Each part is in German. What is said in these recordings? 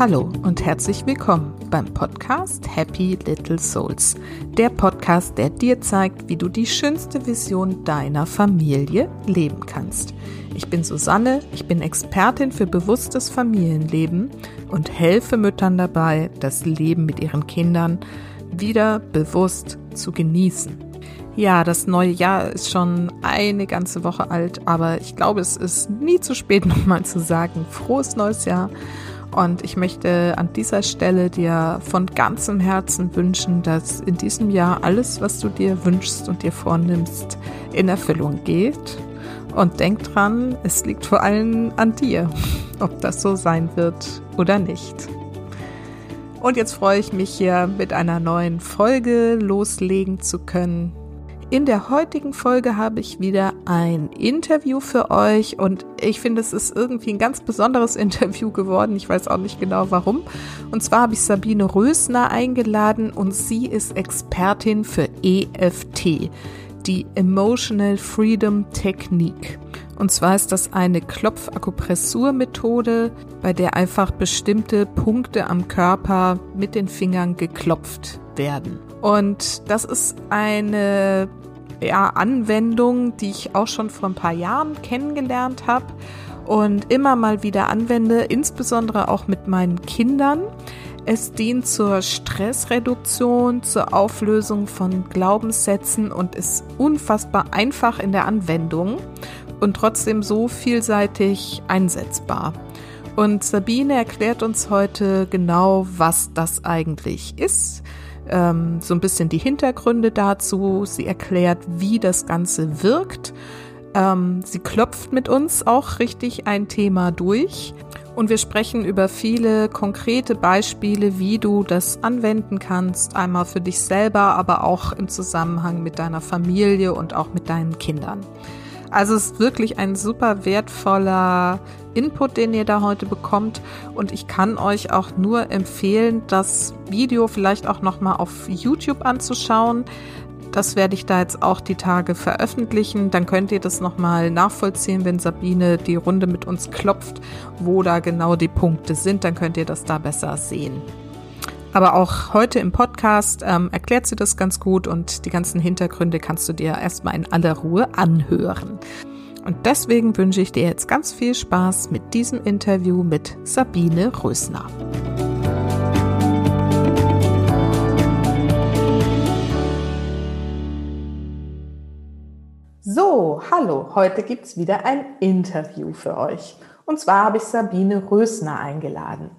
Hallo und herzlich willkommen beim Podcast Happy Little Souls. Der Podcast, der dir zeigt, wie du die schönste Vision deiner Familie leben kannst. Ich bin Susanne, ich bin Expertin für bewusstes Familienleben und helfe Müttern dabei, das Leben mit ihren Kindern wieder bewusst zu genießen. Ja, das neue Jahr ist schon eine ganze Woche alt, aber ich glaube, es ist nie zu spät, nochmal zu sagen, frohes neues Jahr und ich möchte an dieser Stelle dir von ganzem Herzen wünschen, dass in diesem Jahr alles, was du dir wünschst und dir vornimmst, in Erfüllung geht. Und denk dran, es liegt vor allem an dir, ob das so sein wird oder nicht. Und jetzt freue ich mich hier mit einer neuen Folge loslegen zu können. In der heutigen Folge habe ich wieder ein Interview für euch und ich finde, es ist irgendwie ein ganz besonderes Interview geworden. Ich weiß auch nicht genau warum. Und zwar habe ich Sabine Rösner eingeladen und sie ist Expertin für EFT, die Emotional Freedom Technique. Und zwar ist das eine Klopfakupressurmethode, bei der einfach bestimmte Punkte am Körper mit den Fingern geklopft werden. Und das ist eine ja, Anwendung, die ich auch schon vor ein paar Jahren kennengelernt habe und immer mal wieder anwende, insbesondere auch mit meinen Kindern. Es dient zur Stressreduktion, zur Auflösung von Glaubenssätzen und ist unfassbar einfach in der Anwendung und trotzdem so vielseitig einsetzbar. Und Sabine erklärt uns heute genau, was das eigentlich ist, ähm, so ein bisschen die Hintergründe dazu. Sie erklärt, wie das Ganze wirkt. Ähm, sie klopft mit uns auch richtig ein Thema durch. Und wir sprechen über viele konkrete Beispiele, wie du das anwenden kannst, einmal für dich selber, aber auch im Zusammenhang mit deiner Familie und auch mit deinen Kindern. Also es ist wirklich ein super wertvoller Input, den ihr da heute bekommt. Und ich kann euch auch nur empfehlen, das Video vielleicht auch nochmal auf YouTube anzuschauen. Das werde ich da jetzt auch die Tage veröffentlichen. Dann könnt ihr das nochmal nachvollziehen, wenn Sabine die Runde mit uns klopft, wo da genau die Punkte sind. Dann könnt ihr das da besser sehen. Aber auch heute im Podcast ähm, erklärt sie das ganz gut und die ganzen Hintergründe kannst du dir erstmal in aller Ruhe anhören. Und deswegen wünsche ich dir jetzt ganz viel Spaß mit diesem Interview mit Sabine Rösner. So, hallo, heute gibt es wieder ein Interview für euch. Und zwar habe ich Sabine Rösner eingeladen.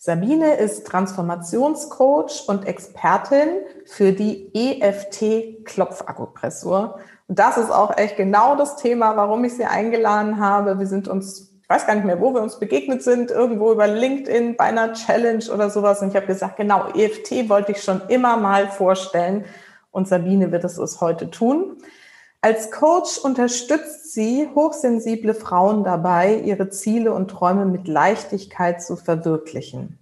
Sabine ist Transformationscoach und Expertin für die EFT-Klopfakupressur. Und das ist auch echt genau das Thema, warum ich sie eingeladen habe. Wir sind uns, ich weiß gar nicht mehr, wo wir uns begegnet sind, irgendwo über LinkedIn bei einer Challenge oder sowas. Und ich habe gesagt, genau, EFT wollte ich schon immer mal vorstellen. Und Sabine wird es uns heute tun. Als Coach unterstützt sie hochsensible Frauen dabei, ihre Ziele und Träume mit Leichtigkeit zu verwirklichen.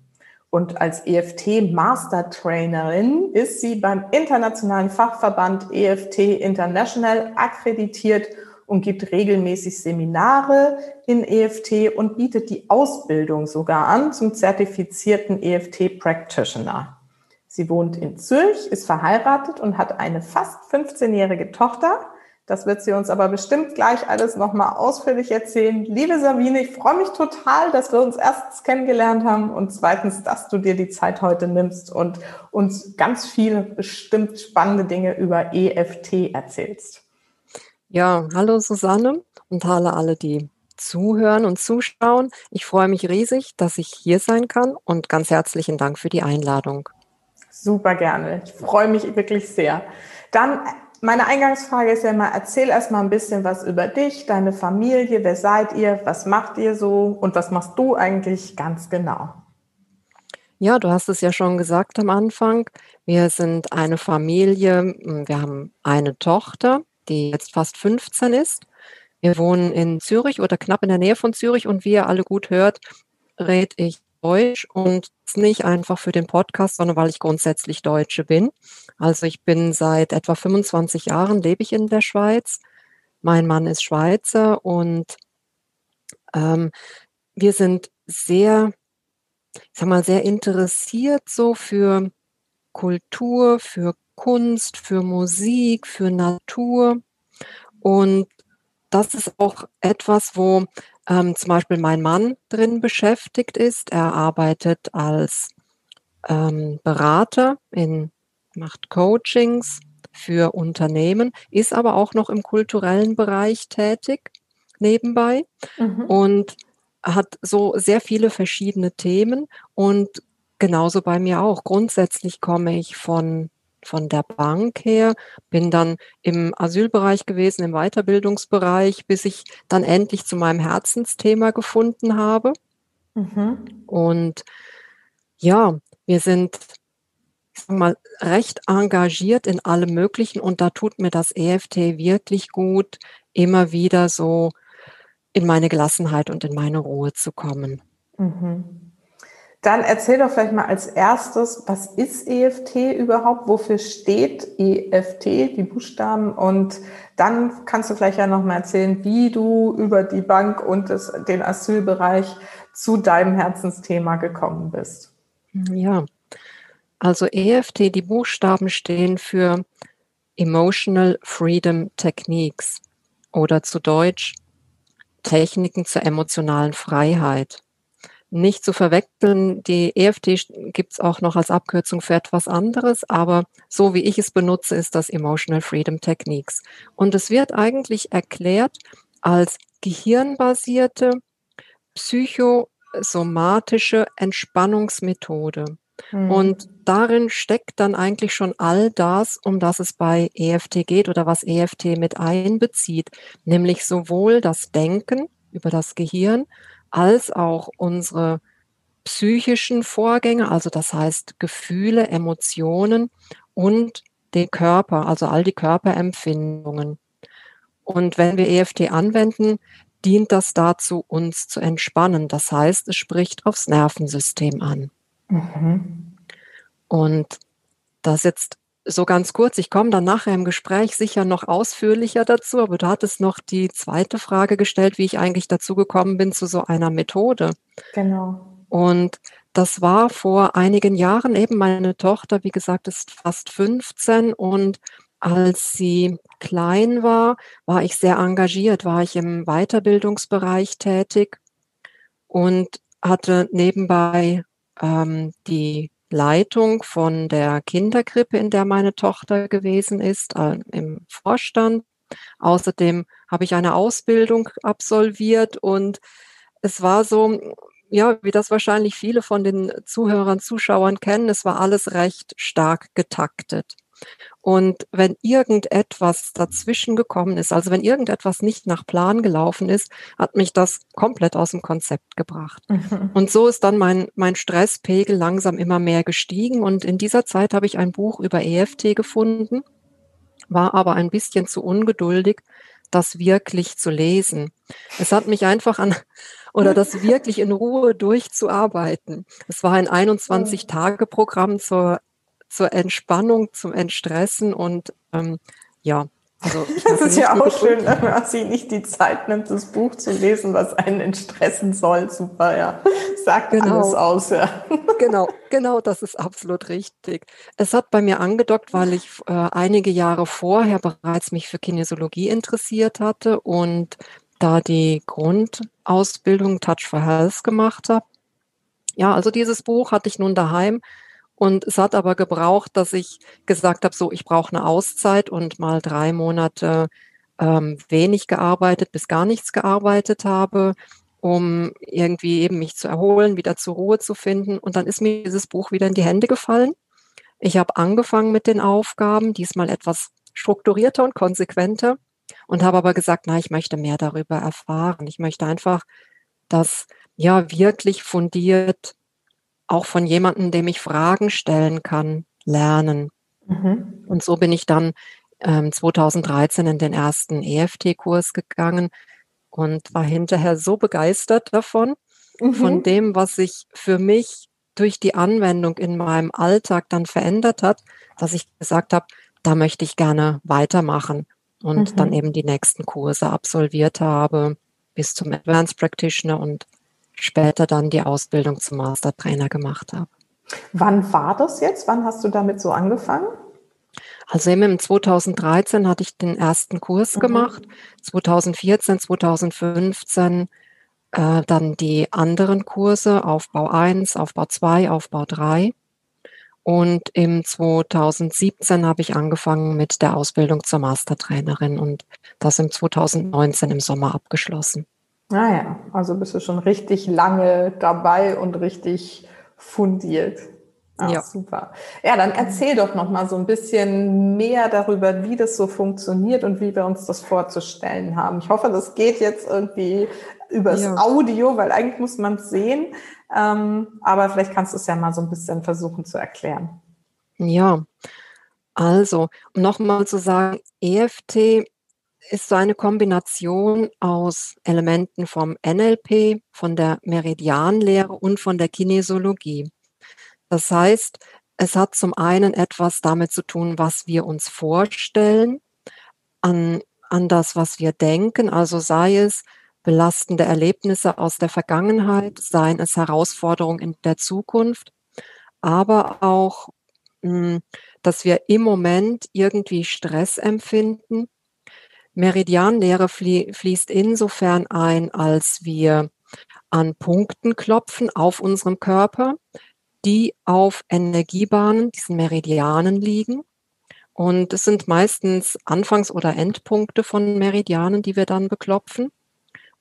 Und als EFT Master Trainerin ist sie beim internationalen Fachverband EFT International akkreditiert und gibt regelmäßig Seminare in EFT und bietet die Ausbildung sogar an zum zertifizierten EFT Practitioner. Sie wohnt in Zürich, ist verheiratet und hat eine fast 15-jährige Tochter. Das wird sie uns aber bestimmt gleich alles nochmal ausführlich erzählen. Liebe Sabine, ich freue mich total, dass wir uns erstens kennengelernt haben und zweitens, dass du dir die Zeit heute nimmst und uns ganz viele bestimmt spannende Dinge über EFT erzählst. Ja, hallo Susanne und hallo alle, die zuhören und zuschauen. Ich freue mich riesig, dass ich hier sein kann und ganz herzlichen Dank für die Einladung. Super gerne. Ich freue mich wirklich sehr. Dann meine Eingangsfrage ist ja immer, erzähl erst mal ein bisschen was über dich, deine Familie, wer seid ihr, was macht ihr so und was machst du eigentlich ganz genau? Ja, du hast es ja schon gesagt am Anfang. Wir sind eine Familie. Wir haben eine Tochter, die jetzt fast 15 ist. Wir wohnen in Zürich oder knapp in der Nähe von Zürich und wie ihr alle gut hört, rede ich Deutsch und nicht einfach für den Podcast, sondern weil ich grundsätzlich Deutsche bin. Also ich bin seit etwa 25 Jahren lebe ich in der Schweiz. Mein Mann ist Schweizer und ähm, wir sind sehr ich sag mal, sehr interessiert so für Kultur, für Kunst, für Musik, für Natur. Und das ist auch etwas, wo ähm, zum Beispiel mein Mann drin beschäftigt ist. Er arbeitet als ähm, Berater in, macht Coachings für Unternehmen, ist aber auch noch im kulturellen Bereich tätig nebenbei mhm. und hat so sehr viele verschiedene Themen und genauso bei mir auch. Grundsätzlich komme ich von von der Bank her, bin dann im Asylbereich gewesen, im Weiterbildungsbereich, bis ich dann endlich zu meinem Herzensthema gefunden habe. Mhm. Und ja, wir sind mal, recht engagiert in allem Möglichen und da tut mir das EFT wirklich gut, immer wieder so in meine Gelassenheit und in meine Ruhe zu kommen. Mhm. Dann erzähl doch vielleicht mal als erstes, was ist EFT überhaupt? Wofür steht EFT, die Buchstaben? Und dann kannst du vielleicht ja noch mal erzählen, wie du über die Bank und das, den Asylbereich zu deinem Herzensthema gekommen bist. Ja, also EFT, die Buchstaben stehen für Emotional Freedom Techniques oder zu Deutsch Techniken zur emotionalen Freiheit. Nicht zu verwechseln, die EFT gibt es auch noch als Abkürzung für etwas anderes, aber so wie ich es benutze, ist das Emotional Freedom Techniques. Und es wird eigentlich erklärt als gehirnbasierte psychosomatische Entspannungsmethode. Mhm. Und darin steckt dann eigentlich schon all das, um das es bei EFT geht oder was EFT mit einbezieht, nämlich sowohl das Denken über das Gehirn als auch unsere psychischen Vorgänge, also das heißt Gefühle, Emotionen und den Körper, also all die Körperempfindungen. Und wenn wir EFT anwenden, dient das dazu, uns zu entspannen. Das heißt, es spricht aufs Nervensystem an. Mhm. Und das jetzt so ganz kurz, ich komme dann nachher im Gespräch sicher noch ausführlicher dazu, aber du hattest noch die zweite Frage gestellt, wie ich eigentlich dazu gekommen bin zu so einer Methode. Genau. Und das war vor einigen Jahren eben meine Tochter, wie gesagt, ist fast 15 und als sie klein war, war ich sehr engagiert, war ich im Weiterbildungsbereich tätig und hatte nebenbei ähm, die Leitung von der Kinderkrippe, in der meine Tochter gewesen ist, äh, im Vorstand. Außerdem habe ich eine Ausbildung absolviert und es war so, ja, wie das wahrscheinlich viele von den Zuhörern, Zuschauern kennen, es war alles recht stark getaktet. Und wenn irgendetwas dazwischen gekommen ist, also wenn irgendetwas nicht nach Plan gelaufen ist, hat mich das komplett aus dem Konzept gebracht. Mhm. Und so ist dann mein, mein Stresspegel langsam immer mehr gestiegen. Und in dieser Zeit habe ich ein Buch über EFT gefunden, war aber ein bisschen zu ungeduldig, das wirklich zu lesen. Es hat mich einfach an, oder das wirklich in Ruhe durchzuarbeiten. Es war ein 21-Tage-Programm zur zur Entspannung, zum Entstressen und ähm, ja. Also das ist ja auch schön, wenn man sich nicht die Zeit nimmt, das Buch zu lesen, was einen entstressen soll. Super, ja. Sagt genau. alles aus, ja. Genau, genau, das ist absolut richtig. Es hat bei mir angedockt, weil ich äh, einige Jahre vorher bereits mich für Kinesiologie interessiert hatte und da die Grundausbildung Touch for Health gemacht habe. Ja, also dieses Buch hatte ich nun daheim und es hat aber gebraucht, dass ich gesagt habe, so, ich brauche eine Auszeit und mal drei Monate ähm, wenig gearbeitet, bis gar nichts gearbeitet habe, um irgendwie eben mich zu erholen, wieder zur Ruhe zu finden. Und dann ist mir dieses Buch wieder in die Hände gefallen. Ich habe angefangen mit den Aufgaben, diesmal etwas strukturierter und konsequenter und habe aber gesagt, na, ich möchte mehr darüber erfahren. Ich möchte einfach das ja wirklich fundiert auch von jemandem, dem ich Fragen stellen kann, lernen. Mhm. Und so bin ich dann ähm, 2013 in den ersten EFT-Kurs gegangen und war hinterher so begeistert davon, mhm. von dem, was sich für mich durch die Anwendung in meinem Alltag dann verändert hat, dass ich gesagt habe, da möchte ich gerne weitermachen und mhm. dann eben die nächsten Kurse absolviert habe bis zum Advanced Practitioner und später dann die Ausbildung zum Mastertrainer gemacht habe. Wann war das jetzt? Wann hast du damit so angefangen? Also im 2013 hatte ich den ersten Kurs mhm. gemacht, 2014, 2015 äh, dann die anderen Kurse, Aufbau 1, Aufbau 2, Aufbau 3. Und im 2017 habe ich angefangen mit der Ausbildung zur Mastertrainerin und das im 2019 im Sommer abgeschlossen. Naja, ah also bist du schon richtig lange dabei und richtig fundiert. Ah, ja. Super. Ja, dann erzähl doch noch mal so ein bisschen mehr darüber, wie das so funktioniert und wie wir uns das vorzustellen haben. Ich hoffe, das geht jetzt irgendwie übers ja. Audio, weil eigentlich muss man es sehen. Ähm, aber vielleicht kannst du es ja mal so ein bisschen versuchen zu erklären. Ja, also, um nochmal zu sagen, EFT ist so eine Kombination aus Elementen vom NLP, von der Meridianlehre und von der Kinesiologie. Das heißt, es hat zum einen etwas damit zu tun, was wir uns vorstellen, an, an das, was wir denken, also sei es belastende Erlebnisse aus der Vergangenheit, seien es Herausforderungen in der Zukunft, aber auch, hm, dass wir im Moment irgendwie Stress empfinden. Meridianlehre fließt insofern ein, als wir an Punkten klopfen auf unserem Körper, die auf Energiebahnen, diesen Meridianen liegen. Und es sind meistens Anfangs- oder Endpunkte von Meridianen, die wir dann beklopfen.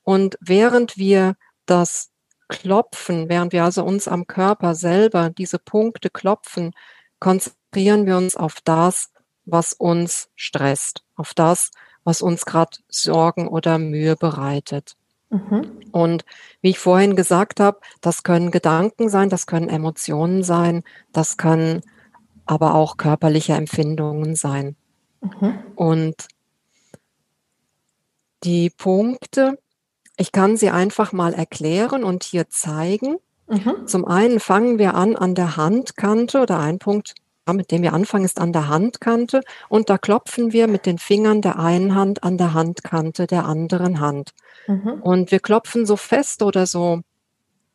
Und während wir das klopfen, während wir also uns am Körper selber diese Punkte klopfen, konzentrieren wir uns auf das, was uns stresst, auf das, was uns gerade Sorgen oder Mühe bereitet. Mhm. Und wie ich vorhin gesagt habe, das können Gedanken sein, das können Emotionen sein, das können aber auch körperliche Empfindungen sein. Mhm. Und die Punkte, ich kann sie einfach mal erklären und hier zeigen. Mhm. Zum einen fangen wir an an der Handkante oder ein Punkt mit dem wir anfangen, ist an der Handkante und da klopfen wir mit den Fingern der einen Hand an der Handkante der anderen Hand. Mhm. Und wir klopfen so fest oder so,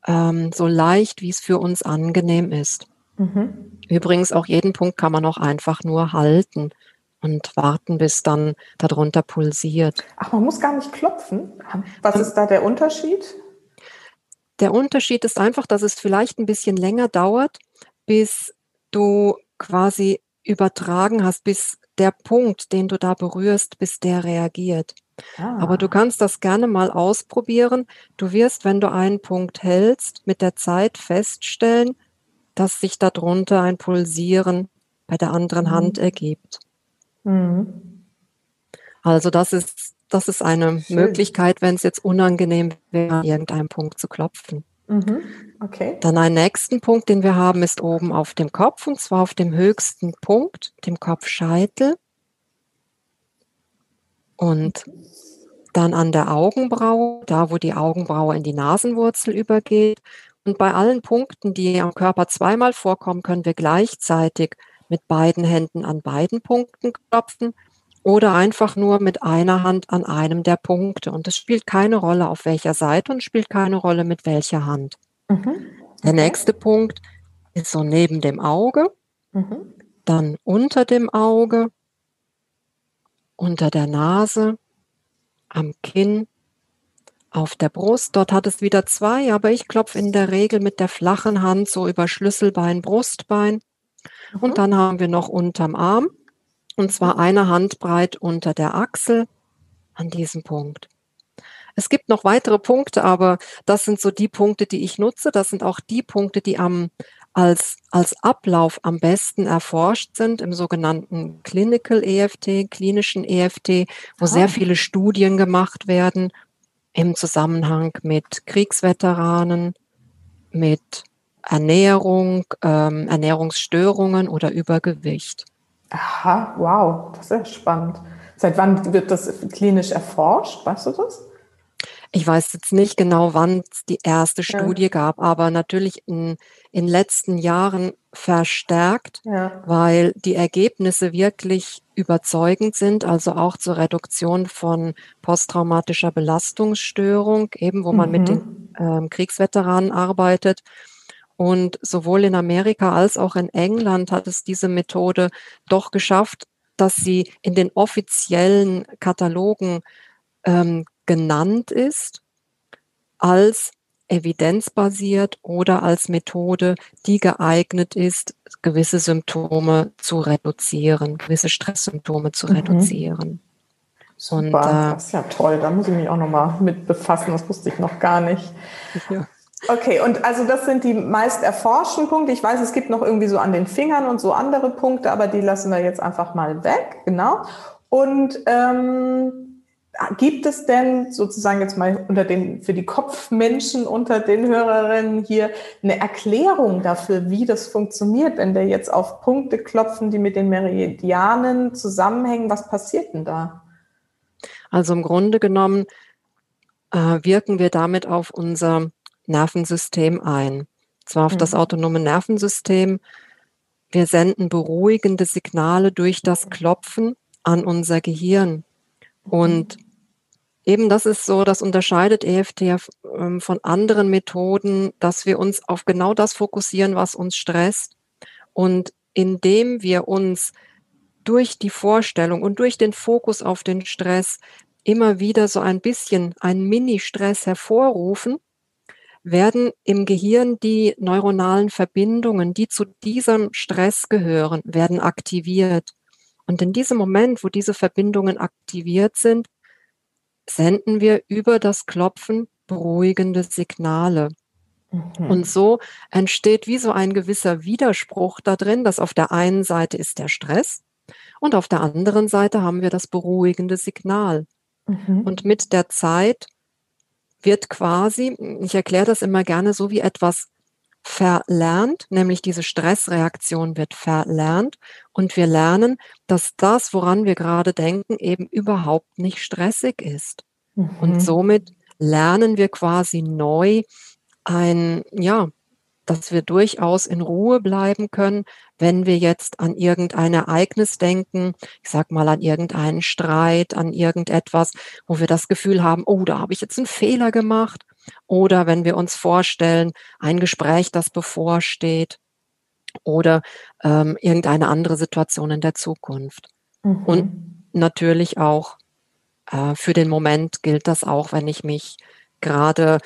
ähm, so leicht, wie es für uns angenehm ist. Mhm. Übrigens, auch jeden Punkt kann man auch einfach nur halten und warten, bis dann darunter pulsiert. Ach, man muss gar nicht klopfen. Was ist da der Unterschied? Der Unterschied ist einfach, dass es vielleicht ein bisschen länger dauert, bis du quasi übertragen hast, bis der Punkt, den du da berührst, bis der reagiert. Ah. Aber du kannst das gerne mal ausprobieren. Du wirst, wenn du einen Punkt hältst, mit der Zeit feststellen, dass sich darunter ein Pulsieren bei der anderen mhm. Hand ergibt. Mhm. Also das ist, das ist eine Schön. Möglichkeit, wenn es jetzt unangenehm wäre, an irgendeinem Punkt zu klopfen. Mhm. Okay. Dann ein nächsten Punkt, den wir haben, ist oben auf dem Kopf und zwar auf dem höchsten Punkt, dem Kopfscheitel. Und dann an der Augenbraue, da wo die Augenbraue in die Nasenwurzel übergeht. Und bei allen Punkten, die am Körper zweimal vorkommen, können wir gleichzeitig mit beiden Händen an beiden Punkten klopfen oder einfach nur mit einer Hand an einem der Punkte. Und es spielt keine Rolle, auf welcher Seite und spielt keine Rolle, mit welcher Hand. Mhm. Der nächste Punkt ist so neben dem Auge, mhm. dann unter dem Auge, unter der Nase, am Kinn, auf der Brust. Dort hat es wieder zwei, aber ich klopfe in der Regel mit der flachen Hand so über Schlüsselbein, Brustbein. Mhm. Und dann haben wir noch unterm Arm und zwar eine Handbreit unter der Achsel an diesem Punkt. Es gibt noch weitere Punkte, aber das sind so die Punkte, die ich nutze. Das sind auch die Punkte, die am, als, als Ablauf am besten erforscht sind im sogenannten Clinical EFT, klinischen EFT, wo ah. sehr viele Studien gemacht werden im Zusammenhang mit Kriegsveteranen, mit Ernährung, ähm, Ernährungsstörungen oder Übergewicht. Aha, wow, das ist ja spannend. Seit wann wird das klinisch erforscht? Weißt du das? Ich weiß jetzt nicht genau, wann es die erste Studie ja. gab, aber natürlich in den letzten Jahren verstärkt, ja. weil die Ergebnisse wirklich überzeugend sind, also auch zur Reduktion von posttraumatischer Belastungsstörung, eben wo man mhm. mit den ähm, Kriegsveteranen arbeitet. Und sowohl in Amerika als auch in England hat es diese Methode doch geschafft, dass sie in den offiziellen Katalogen ähm, genannt ist als evidenzbasiert oder als Methode, die geeignet ist, gewisse Symptome zu reduzieren, gewisse Stresssymptome zu mhm. reduzieren. Super, Und, äh, das ist ja toll. Da muss ich mich auch nochmal mit befassen. Das wusste ich noch gar nicht. Ja. Okay, und also das sind die meist erforschten Punkte. Ich weiß, es gibt noch irgendwie so an den Fingern und so andere Punkte, aber die lassen wir jetzt einfach mal weg, genau. Und ähm, gibt es denn sozusagen jetzt mal unter den für die Kopfmenschen unter den Hörerinnen hier eine Erklärung dafür, wie das funktioniert, wenn wir jetzt auf Punkte klopfen, die mit den Meridianen zusammenhängen? Was passiert denn da? Also im Grunde genommen äh, wirken wir damit auf unser Nervensystem ein. Zwar auf mhm. das autonome Nervensystem. Wir senden beruhigende Signale durch das Klopfen an unser Gehirn. Und eben das ist so, das unterscheidet EFT ähm, von anderen Methoden, dass wir uns auf genau das fokussieren, was uns stresst. Und indem wir uns durch die Vorstellung und durch den Fokus auf den Stress immer wieder so ein bisschen einen Mini-Stress hervorrufen, werden im Gehirn die neuronalen Verbindungen, die zu diesem Stress gehören, werden aktiviert. Und in diesem Moment, wo diese Verbindungen aktiviert sind, senden wir über das Klopfen beruhigende Signale. Mhm. Und so entsteht wie so ein gewisser Widerspruch da drin, dass auf der einen Seite ist der Stress und auf der anderen Seite haben wir das beruhigende Signal. Mhm. Und mit der Zeit wird quasi, ich erkläre das immer gerne so wie etwas verlernt, nämlich diese Stressreaktion wird verlernt und wir lernen, dass das, woran wir gerade denken, eben überhaupt nicht stressig ist. Mhm. Und somit lernen wir quasi neu ein, ja, dass wir durchaus in Ruhe bleiben können, wenn wir jetzt an irgendein Ereignis denken, ich sag mal an irgendeinen Streit, an irgendetwas, wo wir das Gefühl haben, oh, da habe ich jetzt einen Fehler gemacht. Oder wenn wir uns vorstellen, ein Gespräch, das bevorsteht oder ähm, irgendeine andere Situation in der Zukunft. Mhm. Und natürlich auch äh, für den Moment gilt das auch, wenn ich mich gerade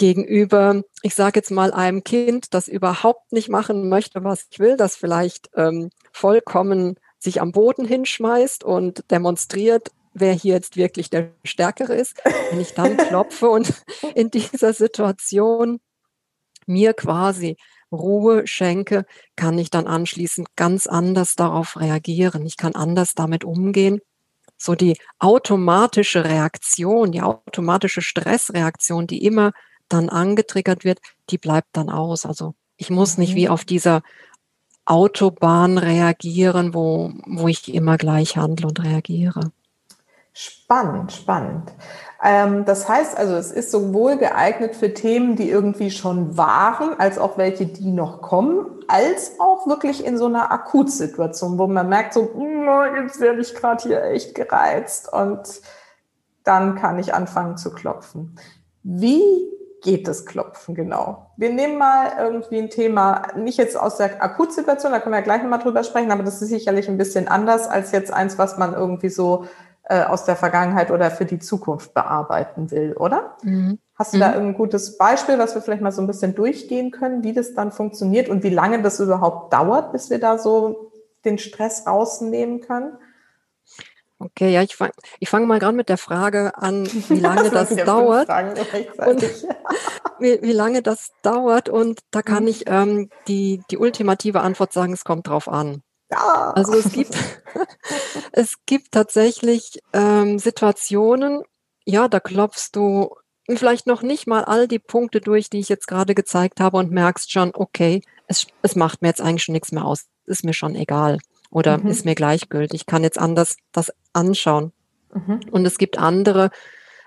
gegenüber, ich sage jetzt mal einem Kind, das überhaupt nicht machen möchte, was ich will, das vielleicht ähm, vollkommen sich am Boden hinschmeißt und demonstriert, wer hier jetzt wirklich der Stärkere ist, wenn ich dann klopfe und in dieser Situation mir quasi Ruhe schenke, kann ich dann anschließend ganz anders darauf reagieren. Ich kann anders damit umgehen. So die automatische Reaktion, die automatische Stressreaktion, die immer dann angetriggert wird, die bleibt dann aus. Also ich muss nicht wie mhm. auf dieser Autobahn reagieren, wo, wo ich immer gleich handle und reagiere. Spannend, spannend. Ähm, das heißt also, es ist sowohl geeignet für Themen, die irgendwie schon waren, als auch welche, die noch kommen, als auch wirklich in so einer Akutsituation, wo man merkt, so, jetzt werde ich gerade hier echt gereizt und dann kann ich anfangen zu klopfen. Wie geht das Klopfen genau? Wir nehmen mal irgendwie ein Thema, nicht jetzt aus der Akutsituation, da können wir gleich nochmal drüber sprechen, aber das ist sicherlich ein bisschen anders als jetzt eins, was man irgendwie so äh, aus der Vergangenheit oder für die Zukunft bearbeiten will, oder? Mhm. Hast du mhm. da ein gutes Beispiel, was wir vielleicht mal so ein bisschen durchgehen können, wie das dann funktioniert und wie lange das überhaupt dauert, bis wir da so den Stress rausnehmen können? Okay, ja, ich fange ich fang mal gerade mit der Frage an, wie lange das dauert. Und wie, wie, lange das dauert. Und da kann mhm. ich ähm, die, die ultimative Antwort sagen, es kommt drauf an. Ja. Also es gibt, es gibt tatsächlich ähm, Situationen, ja, da klopfst du vielleicht noch nicht mal all die Punkte durch, die ich jetzt gerade gezeigt habe und merkst schon, okay, es, es macht mir jetzt eigentlich schon nichts mehr aus, ist mir schon egal oder mhm. ist mir gleichgültig. Ich kann jetzt anders das anschauen. Mhm. Und es gibt andere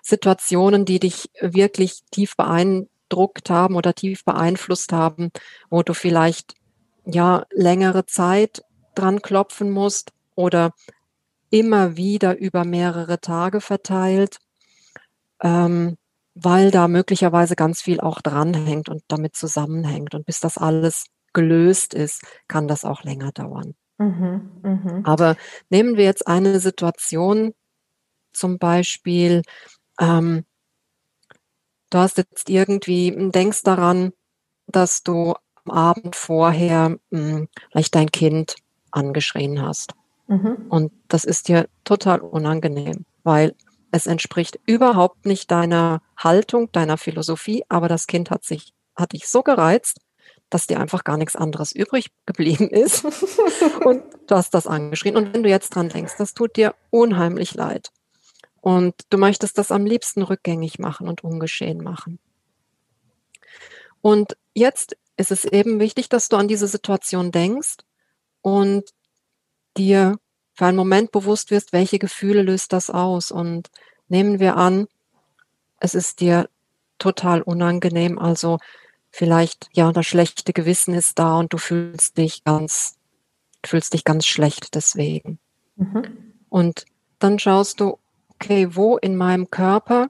Situationen, die dich wirklich tief beeindruckt haben oder tief beeinflusst haben, wo du vielleicht ja längere Zeit dran klopfen musst oder immer wieder über mehrere Tage verteilt. Ähm, weil da möglicherweise ganz viel auch dranhängt und damit zusammenhängt. Und bis das alles gelöst ist, kann das auch länger dauern. Mhm, mh. Aber nehmen wir jetzt eine Situation, zum Beispiel, ähm, du hast jetzt irgendwie, denkst daran, dass du am Abend vorher mh, hm, vielleicht dein Kind angeschrien hast. Mhm. Und das ist dir total unangenehm, weil es entspricht überhaupt nicht deiner Haltung, deiner Philosophie, aber das Kind hat sich, hat dich so gereizt, dass dir einfach gar nichts anderes übrig geblieben ist. und du hast das angeschrien. Und wenn du jetzt dran denkst, das tut dir unheimlich leid. Und du möchtest das am liebsten rückgängig machen und ungeschehen machen. Und jetzt ist es eben wichtig, dass du an diese Situation denkst und dir für einen Moment bewusst wirst, welche Gefühle löst das aus. Und nehmen wir an, es ist dir total unangenehm, also vielleicht, ja, das schlechte Gewissen ist da und du fühlst dich ganz, fühlst dich ganz schlecht deswegen. Mhm. Und dann schaust du, okay, wo in meinem Körper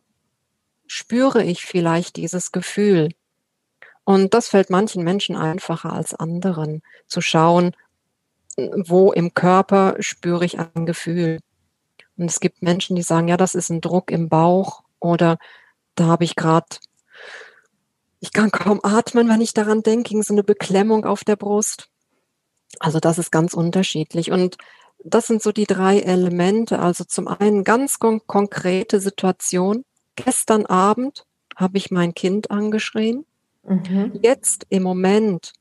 spüre ich vielleicht dieses Gefühl? Und das fällt manchen Menschen einfacher als anderen, zu schauen, wo im Körper spüre ich ein Gefühl. Und es gibt Menschen, die sagen, ja, das ist ein Druck im Bauch oder da habe ich gerade, ich kann kaum atmen, wenn ich daran denke, so eine Beklemmung auf der Brust. Also das ist ganz unterschiedlich. Und das sind so die drei Elemente. Also zum einen ganz kon konkrete Situation. Gestern Abend habe ich mein Kind angeschrien. Mhm. Jetzt im Moment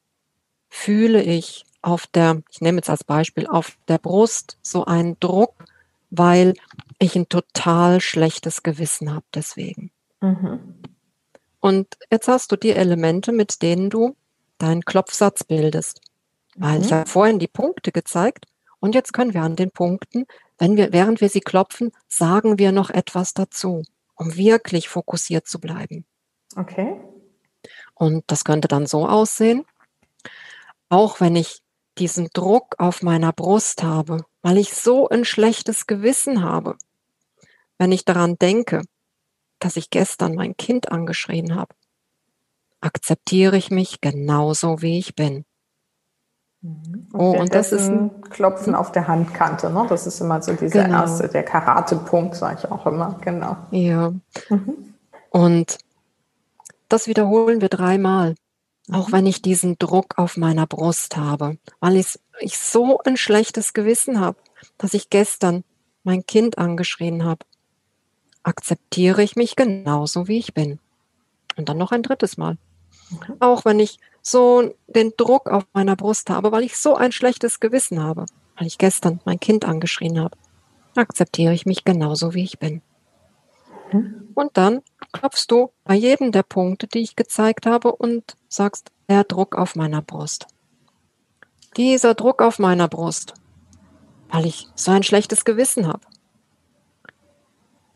fühle ich auf der, ich nehme jetzt als Beispiel, auf der Brust so einen Druck, weil ich ein total schlechtes Gewissen habe deswegen. Mhm. Und jetzt hast du die Elemente, mit denen du deinen Klopfsatz bildest. Weil mhm. ich habe vorhin die Punkte gezeigt und jetzt können wir an den Punkten, wenn wir, während wir sie klopfen, sagen wir noch etwas dazu, um wirklich fokussiert zu bleiben. Okay. Und das könnte dann so aussehen, auch wenn ich diesen Druck auf meiner Brust habe, weil ich so ein schlechtes Gewissen habe, wenn ich daran denke, dass ich gestern mein Kind angeschrien habe, akzeptiere ich mich genauso, wie ich bin. Mhm. Und oh, und das ist ein Klopfen auf der Handkante, ne? Das ist immer so dieser genau. erste, der Karatepunkt, sage ich auch immer, genau. Ja. Mhm. Und das wiederholen wir dreimal. Auch mhm. wenn ich diesen Druck auf meiner Brust habe, weil ich, ich so ein schlechtes Gewissen habe, dass ich gestern mein Kind angeschrien habe, akzeptiere ich mich genauso, wie ich bin. Und dann noch ein drittes Mal. Auch wenn ich so den Druck auf meiner Brust habe, weil ich so ein schlechtes Gewissen habe, weil ich gestern mein Kind angeschrien habe, akzeptiere ich mich genauso, wie ich bin. Mhm. Und dann klopfst du bei jedem der Punkte, die ich gezeigt habe, und sagst, der Druck auf meiner Brust. Dieser Druck auf meiner Brust, weil ich so ein schlechtes Gewissen habe.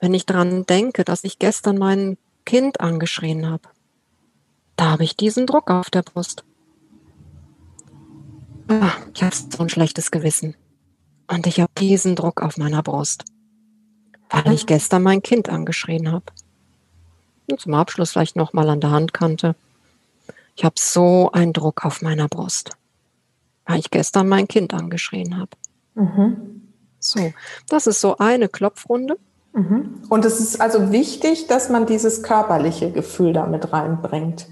Wenn ich daran denke, dass ich gestern mein Kind angeschrien habe, da habe ich diesen Druck auf der Brust. Ach, ich habe so ein schlechtes Gewissen. Und ich habe diesen Druck auf meiner Brust, weil ich gestern mein Kind angeschrien habe. Und zum Abschluss vielleicht nochmal an der Handkante. Ich habe so einen Druck auf meiner Brust, weil ich gestern mein Kind angeschrien habe. Mhm. So, das ist so eine Klopfrunde. Mhm. Und es ist also wichtig, dass man dieses körperliche Gefühl damit reinbringt.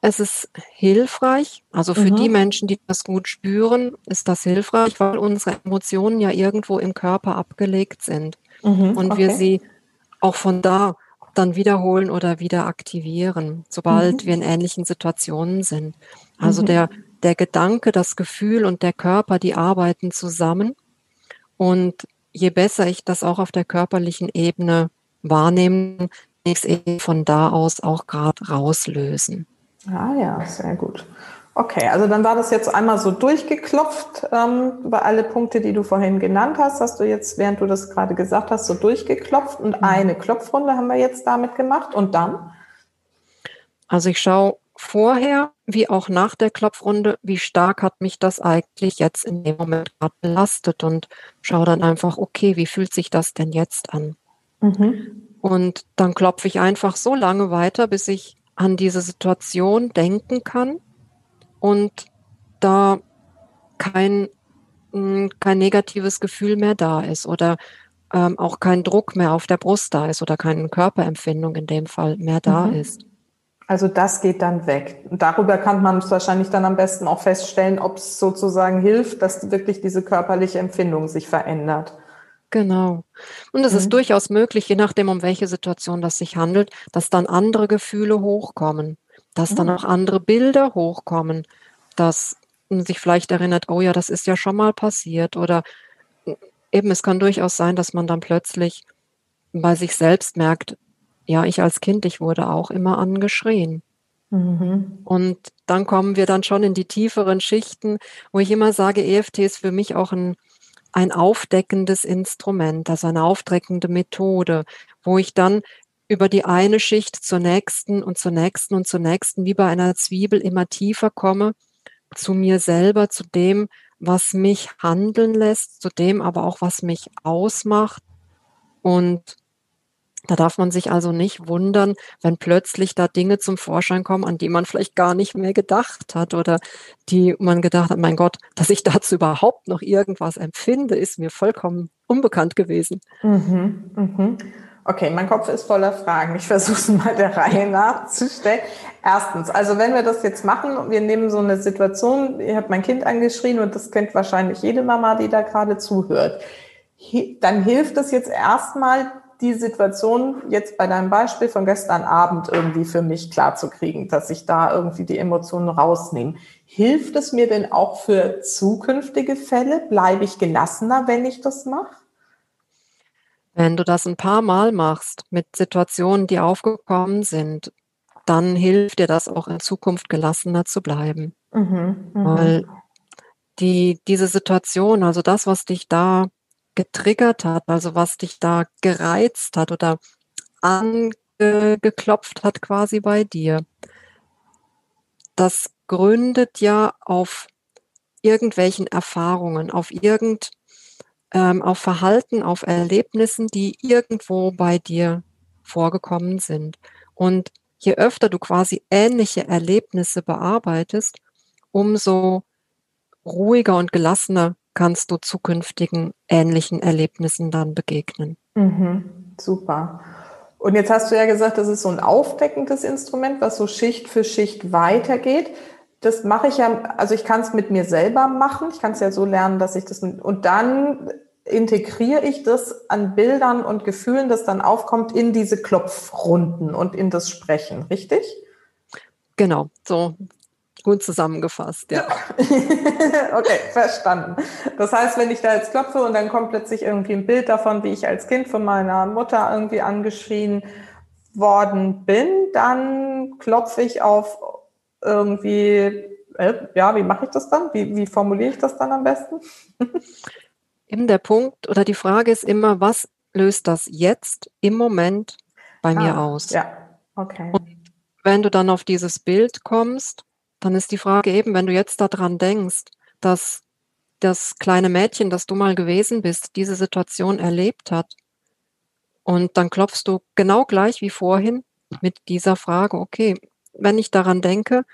Es ist hilfreich, also für mhm. die Menschen, die das gut spüren, ist das hilfreich, weil unsere Emotionen ja irgendwo im Körper abgelegt sind mhm, und okay. wir sie auch von da dann wiederholen oder wieder aktivieren, sobald mhm. wir in ähnlichen Situationen sind. Also mhm. der, der Gedanke, das Gefühl und der Körper, die arbeiten zusammen. Und je besser ich das auch auf der körperlichen Ebene wahrnehme, ich es von da aus auch gerade rauslösen. Ah ja, sehr gut. Okay, also dann war das jetzt einmal so durchgeklopft ähm, über alle Punkte, die du vorhin genannt hast. Hast du jetzt, während du das gerade gesagt hast, so durchgeklopft und mhm. eine Klopfrunde haben wir jetzt damit gemacht und dann? Also ich schaue vorher wie auch nach der Klopfrunde, wie stark hat mich das eigentlich jetzt in dem Moment gerade belastet und schaue dann einfach, okay, wie fühlt sich das denn jetzt an? Mhm. Und dann klopfe ich einfach so lange weiter, bis ich an diese Situation denken kann und da kein, hm, kein negatives Gefühl mehr da ist oder ähm, auch kein Druck mehr auf der Brust da ist oder keine Körperempfindung in dem Fall mehr da mhm. ist. Also das geht dann weg. Und darüber kann man wahrscheinlich dann am besten auch feststellen, ob es sozusagen hilft, dass wirklich diese körperliche Empfindung sich verändert. Genau. Und es mhm. ist durchaus möglich, je nachdem, um welche Situation das sich handelt, dass dann andere Gefühle hochkommen, dass mhm. dann auch andere Bilder hochkommen, dass man sich vielleicht erinnert, oh ja, das ist ja schon mal passiert oder eben es kann durchaus sein, dass man dann plötzlich bei sich selbst merkt, ja, ich als Kind, ich wurde auch immer angeschrien. Mhm. Und dann kommen wir dann schon in die tieferen Schichten, wo ich immer sage, EFT ist für mich auch ein ein aufdeckendes Instrument, also eine aufdeckende Methode, wo ich dann über die eine Schicht zur nächsten und zur nächsten und zur nächsten, wie bei einer Zwiebel, immer tiefer komme, zu mir selber, zu dem, was mich handeln lässt, zu dem aber auch, was mich ausmacht. Und da darf man sich also nicht wundern, wenn plötzlich da Dinge zum Vorschein kommen, an die man vielleicht gar nicht mehr gedacht hat oder die man gedacht hat, mein Gott, dass ich dazu überhaupt noch irgendwas empfinde, ist mir vollkommen unbekannt gewesen. Mhm, mhm. Okay, mein Kopf ist voller Fragen. Ich versuche es mal der Reihe nachzustellen. Erstens, also wenn wir das jetzt machen, wir nehmen so eine Situation, ihr habt mein Kind angeschrien und das kennt wahrscheinlich jede Mama, die da gerade zuhört. Dann hilft es jetzt erstmal, die Situation jetzt bei deinem Beispiel von gestern Abend irgendwie für mich klar zu kriegen, dass ich da irgendwie die Emotionen rausnehme. Hilft es mir denn auch für zukünftige Fälle? Bleibe ich gelassener, wenn ich das mache? Wenn du das ein paar Mal machst mit Situationen, die aufgekommen sind, dann hilft dir das auch in Zukunft gelassener zu bleiben. Mhm, mh. Weil die, diese Situation, also das, was dich da getriggert hat, also was dich da gereizt hat oder angeklopft hat quasi bei dir, das gründet ja auf irgendwelchen Erfahrungen, auf irgend, ähm, auf Verhalten, auf Erlebnissen, die irgendwo bei dir vorgekommen sind. Und je öfter du quasi ähnliche Erlebnisse bearbeitest, umso ruhiger und gelassener kannst du zukünftigen ähnlichen Erlebnissen dann begegnen. Mhm, super. Und jetzt hast du ja gesagt, das ist so ein aufdeckendes Instrument, was so Schicht für Schicht weitergeht. Das mache ich ja, also ich kann es mit mir selber machen. Ich kann es ja so lernen, dass ich das mit, und dann integriere ich das an Bildern und Gefühlen, das dann aufkommt, in diese Klopfrunden und in das Sprechen, richtig? Genau, so Gut zusammengefasst, ja. okay, verstanden. Das heißt, wenn ich da jetzt klopfe und dann kommt plötzlich irgendwie ein Bild davon, wie ich als Kind von meiner Mutter irgendwie angeschrien worden bin, dann klopfe ich auf irgendwie, äh, ja, wie mache ich das dann? Wie, wie formuliere ich das dann am besten? Eben der Punkt oder die Frage ist immer, was löst das jetzt im Moment bei ah, mir aus? Ja, okay. Und wenn du dann auf dieses Bild kommst, dann ist die Frage eben, wenn du jetzt daran denkst, dass das kleine Mädchen, das du mal gewesen bist, diese Situation erlebt hat, und dann klopfst du genau gleich wie vorhin mit dieser Frage, okay, wenn ich daran denke,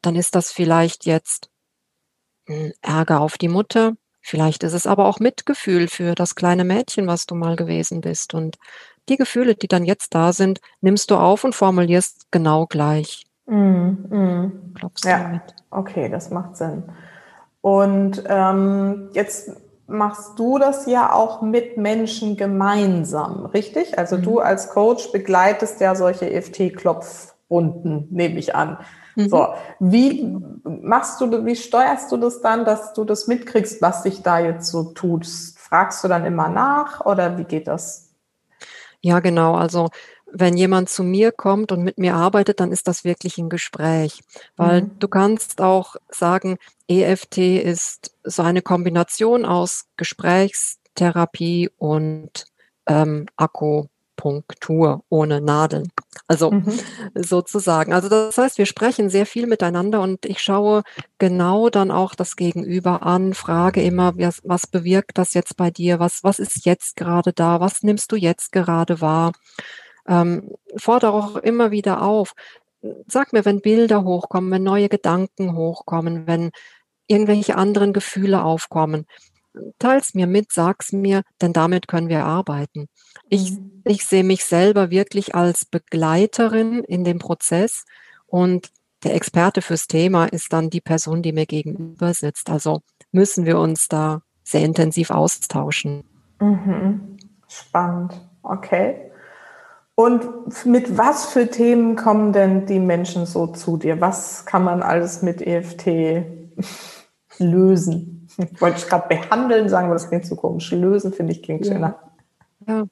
dann ist das vielleicht jetzt Ärger auf die Mutter, vielleicht ist es aber auch Mitgefühl für das kleine Mädchen, was du mal gewesen bist. Und die Gefühle, die dann jetzt da sind, nimmst du auf und formulierst genau gleich. Mm, mm. ja, damit. okay, das macht Sinn. Und ähm, jetzt machst du das ja auch mit Menschen gemeinsam, richtig? Also mhm. du als Coach begleitest ja solche EFT-Klopfrunden, nehme ich an. Mhm. So, wie machst du, wie steuerst du das dann, dass du das mitkriegst, was sich da jetzt so tut? Fragst du dann immer nach oder wie geht das? Ja, genau. Also wenn jemand zu mir kommt und mit mir arbeitet, dann ist das wirklich ein Gespräch. Weil mhm. du kannst auch sagen, EFT ist so eine Kombination aus Gesprächstherapie und ähm, Akupunktur ohne Nadeln. Also mhm. sozusagen. Also das heißt, wir sprechen sehr viel miteinander und ich schaue genau dann auch das Gegenüber an, frage immer, was, was bewirkt das jetzt bei dir? Was, was ist jetzt gerade da? Was nimmst du jetzt gerade wahr? Ähm, fordere auch immer wieder auf. Sag mir, wenn Bilder hochkommen, wenn neue Gedanken hochkommen, wenn irgendwelche anderen Gefühle aufkommen teils mir mit, sag's mir, denn damit können wir arbeiten. Ich, mhm. ich sehe mich selber wirklich als Begleiterin in dem Prozess und der Experte fürs Thema ist dann die Person, die mir gegenüber sitzt. Also müssen wir uns da sehr intensiv austauschen. Mhm. Spannend. Okay. Und mit was für Themen kommen denn die Menschen so zu dir? Was kann man alles mit EFT lösen? Wollte ich gerade behandeln sagen, aber das klingt zu komisch. Lösen, finde ich, klingt schöner. Ja.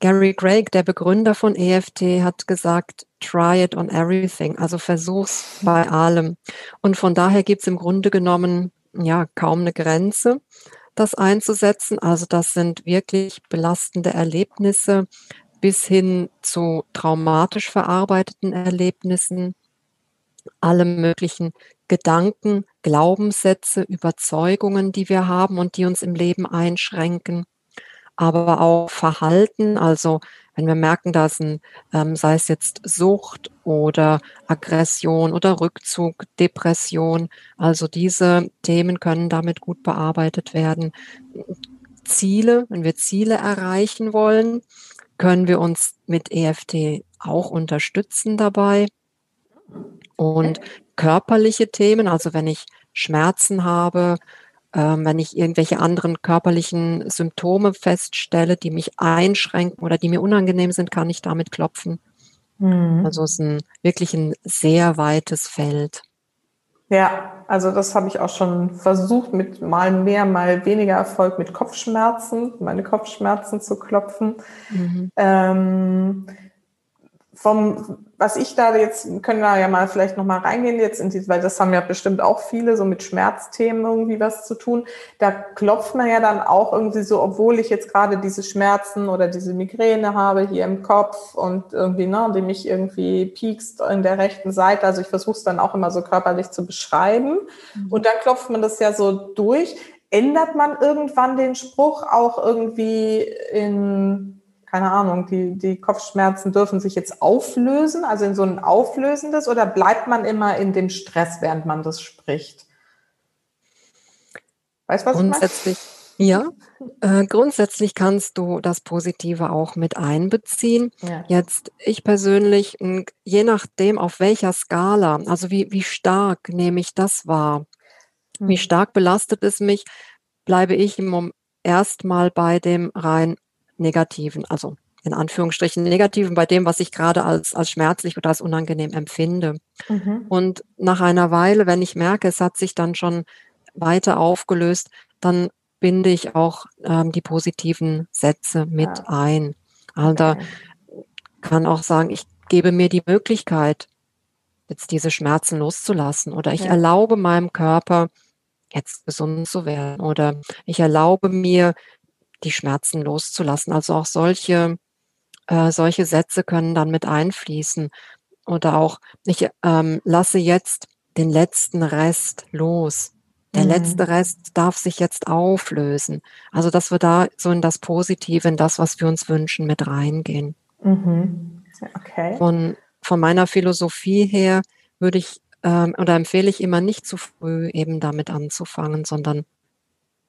Gary Craig, der Begründer von EFT, hat gesagt, try it on everything, also versuch's bei allem. Und von daher gibt es im Grunde genommen ja kaum eine Grenze, das einzusetzen. Also das sind wirklich belastende Erlebnisse bis hin zu traumatisch verarbeiteten Erlebnissen, alle möglichen Gedanken, Glaubenssätze, Überzeugungen, die wir haben und die uns im Leben einschränken, aber auch Verhalten, also wenn wir merken, dass ein, ähm, sei es jetzt Sucht oder Aggression oder Rückzug, Depression, also diese Themen können damit gut bearbeitet werden. Ziele, wenn wir Ziele erreichen wollen, können wir uns mit EFT auch unterstützen dabei. Und körperliche Themen, also wenn ich Schmerzen habe, ähm, wenn ich irgendwelche anderen körperlichen Symptome feststelle, die mich einschränken oder die mir unangenehm sind, kann ich damit klopfen. Mhm. Also es ist ein, wirklich ein sehr weites Feld. Ja, also das habe ich auch schon versucht, mit mal mehr, mal weniger Erfolg mit Kopfschmerzen, meine Kopfschmerzen zu klopfen. Mhm. Ähm, vom, was ich da jetzt, können wir ja mal vielleicht nochmal reingehen jetzt in die, weil das haben ja bestimmt auch viele so mit Schmerzthemen irgendwie was zu tun. Da klopft man ja dann auch irgendwie so, obwohl ich jetzt gerade diese Schmerzen oder diese Migräne habe hier im Kopf und irgendwie, ne, die mich irgendwie piekst in der rechten Seite. Also ich versuche es dann auch immer so körperlich zu beschreiben. Mhm. Und dann klopft man das ja so durch. Ändert man irgendwann den Spruch auch irgendwie in keine Ahnung, die, die Kopfschmerzen dürfen sich jetzt auflösen, also in so ein auflösendes, oder bleibt man immer in dem Stress, während man das spricht? Weißt du, was Grundsätzlich, ich meine? Ja, äh, grundsätzlich kannst du das Positive auch mit einbeziehen. Ja. Jetzt, ich persönlich, je nachdem, auf welcher Skala, also wie, wie stark nehme ich das wahr, mhm. wie stark belastet es mich, bleibe ich im erstmal bei dem rein negativen, also in Anführungsstrichen negativen, bei dem, was ich gerade als, als schmerzlich oder als unangenehm empfinde. Mhm. Und nach einer Weile, wenn ich merke, es hat sich dann schon weiter aufgelöst, dann binde ich auch ähm, die positiven Sätze mit ja. ein. Also okay. kann auch sagen, ich gebe mir die Möglichkeit, jetzt diese Schmerzen loszulassen oder ich ja. erlaube meinem Körper, jetzt gesund zu werden oder ich erlaube mir, die Schmerzen loszulassen. Also auch solche, äh, solche Sätze können dann mit einfließen. Oder auch, ich ähm, lasse jetzt den letzten Rest los. Der mhm. letzte Rest darf sich jetzt auflösen. Also, dass wir da so in das Positive, in das, was wir uns wünschen, mit reingehen. Mhm. Okay. Von, von meiner Philosophie her würde ich ähm, oder empfehle ich immer nicht zu früh eben damit anzufangen, sondern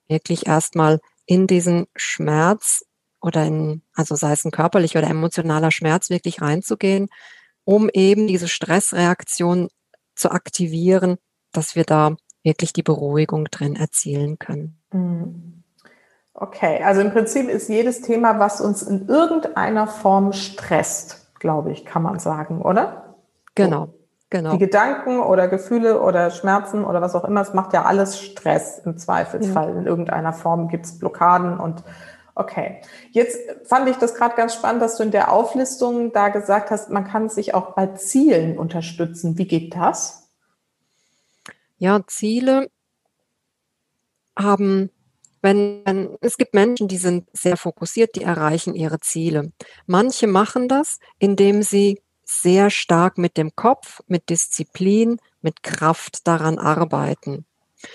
wirklich erstmal in diesen Schmerz oder in, also sei es ein körperlicher oder emotionaler Schmerz, wirklich reinzugehen, um eben diese Stressreaktion zu aktivieren, dass wir da wirklich die Beruhigung drin erzielen können. Mhm. Okay, also im Prinzip ist jedes Thema, was uns in irgendeiner Form stresst, glaube ich, kann man sagen, oder? Genau. Genau. Die Gedanken oder Gefühle oder Schmerzen oder was auch immer, es macht ja alles Stress im Zweifelsfall. Ja. In irgendeiner Form gibt es Blockaden und okay. Jetzt fand ich das gerade ganz spannend, dass du in der Auflistung da gesagt hast, man kann sich auch bei Zielen unterstützen. Wie geht das? Ja, Ziele haben wenn, wenn, es gibt Menschen, die sind sehr fokussiert, die erreichen ihre Ziele. Manche machen das, indem sie sehr stark mit dem Kopf, mit Disziplin, mit Kraft daran arbeiten.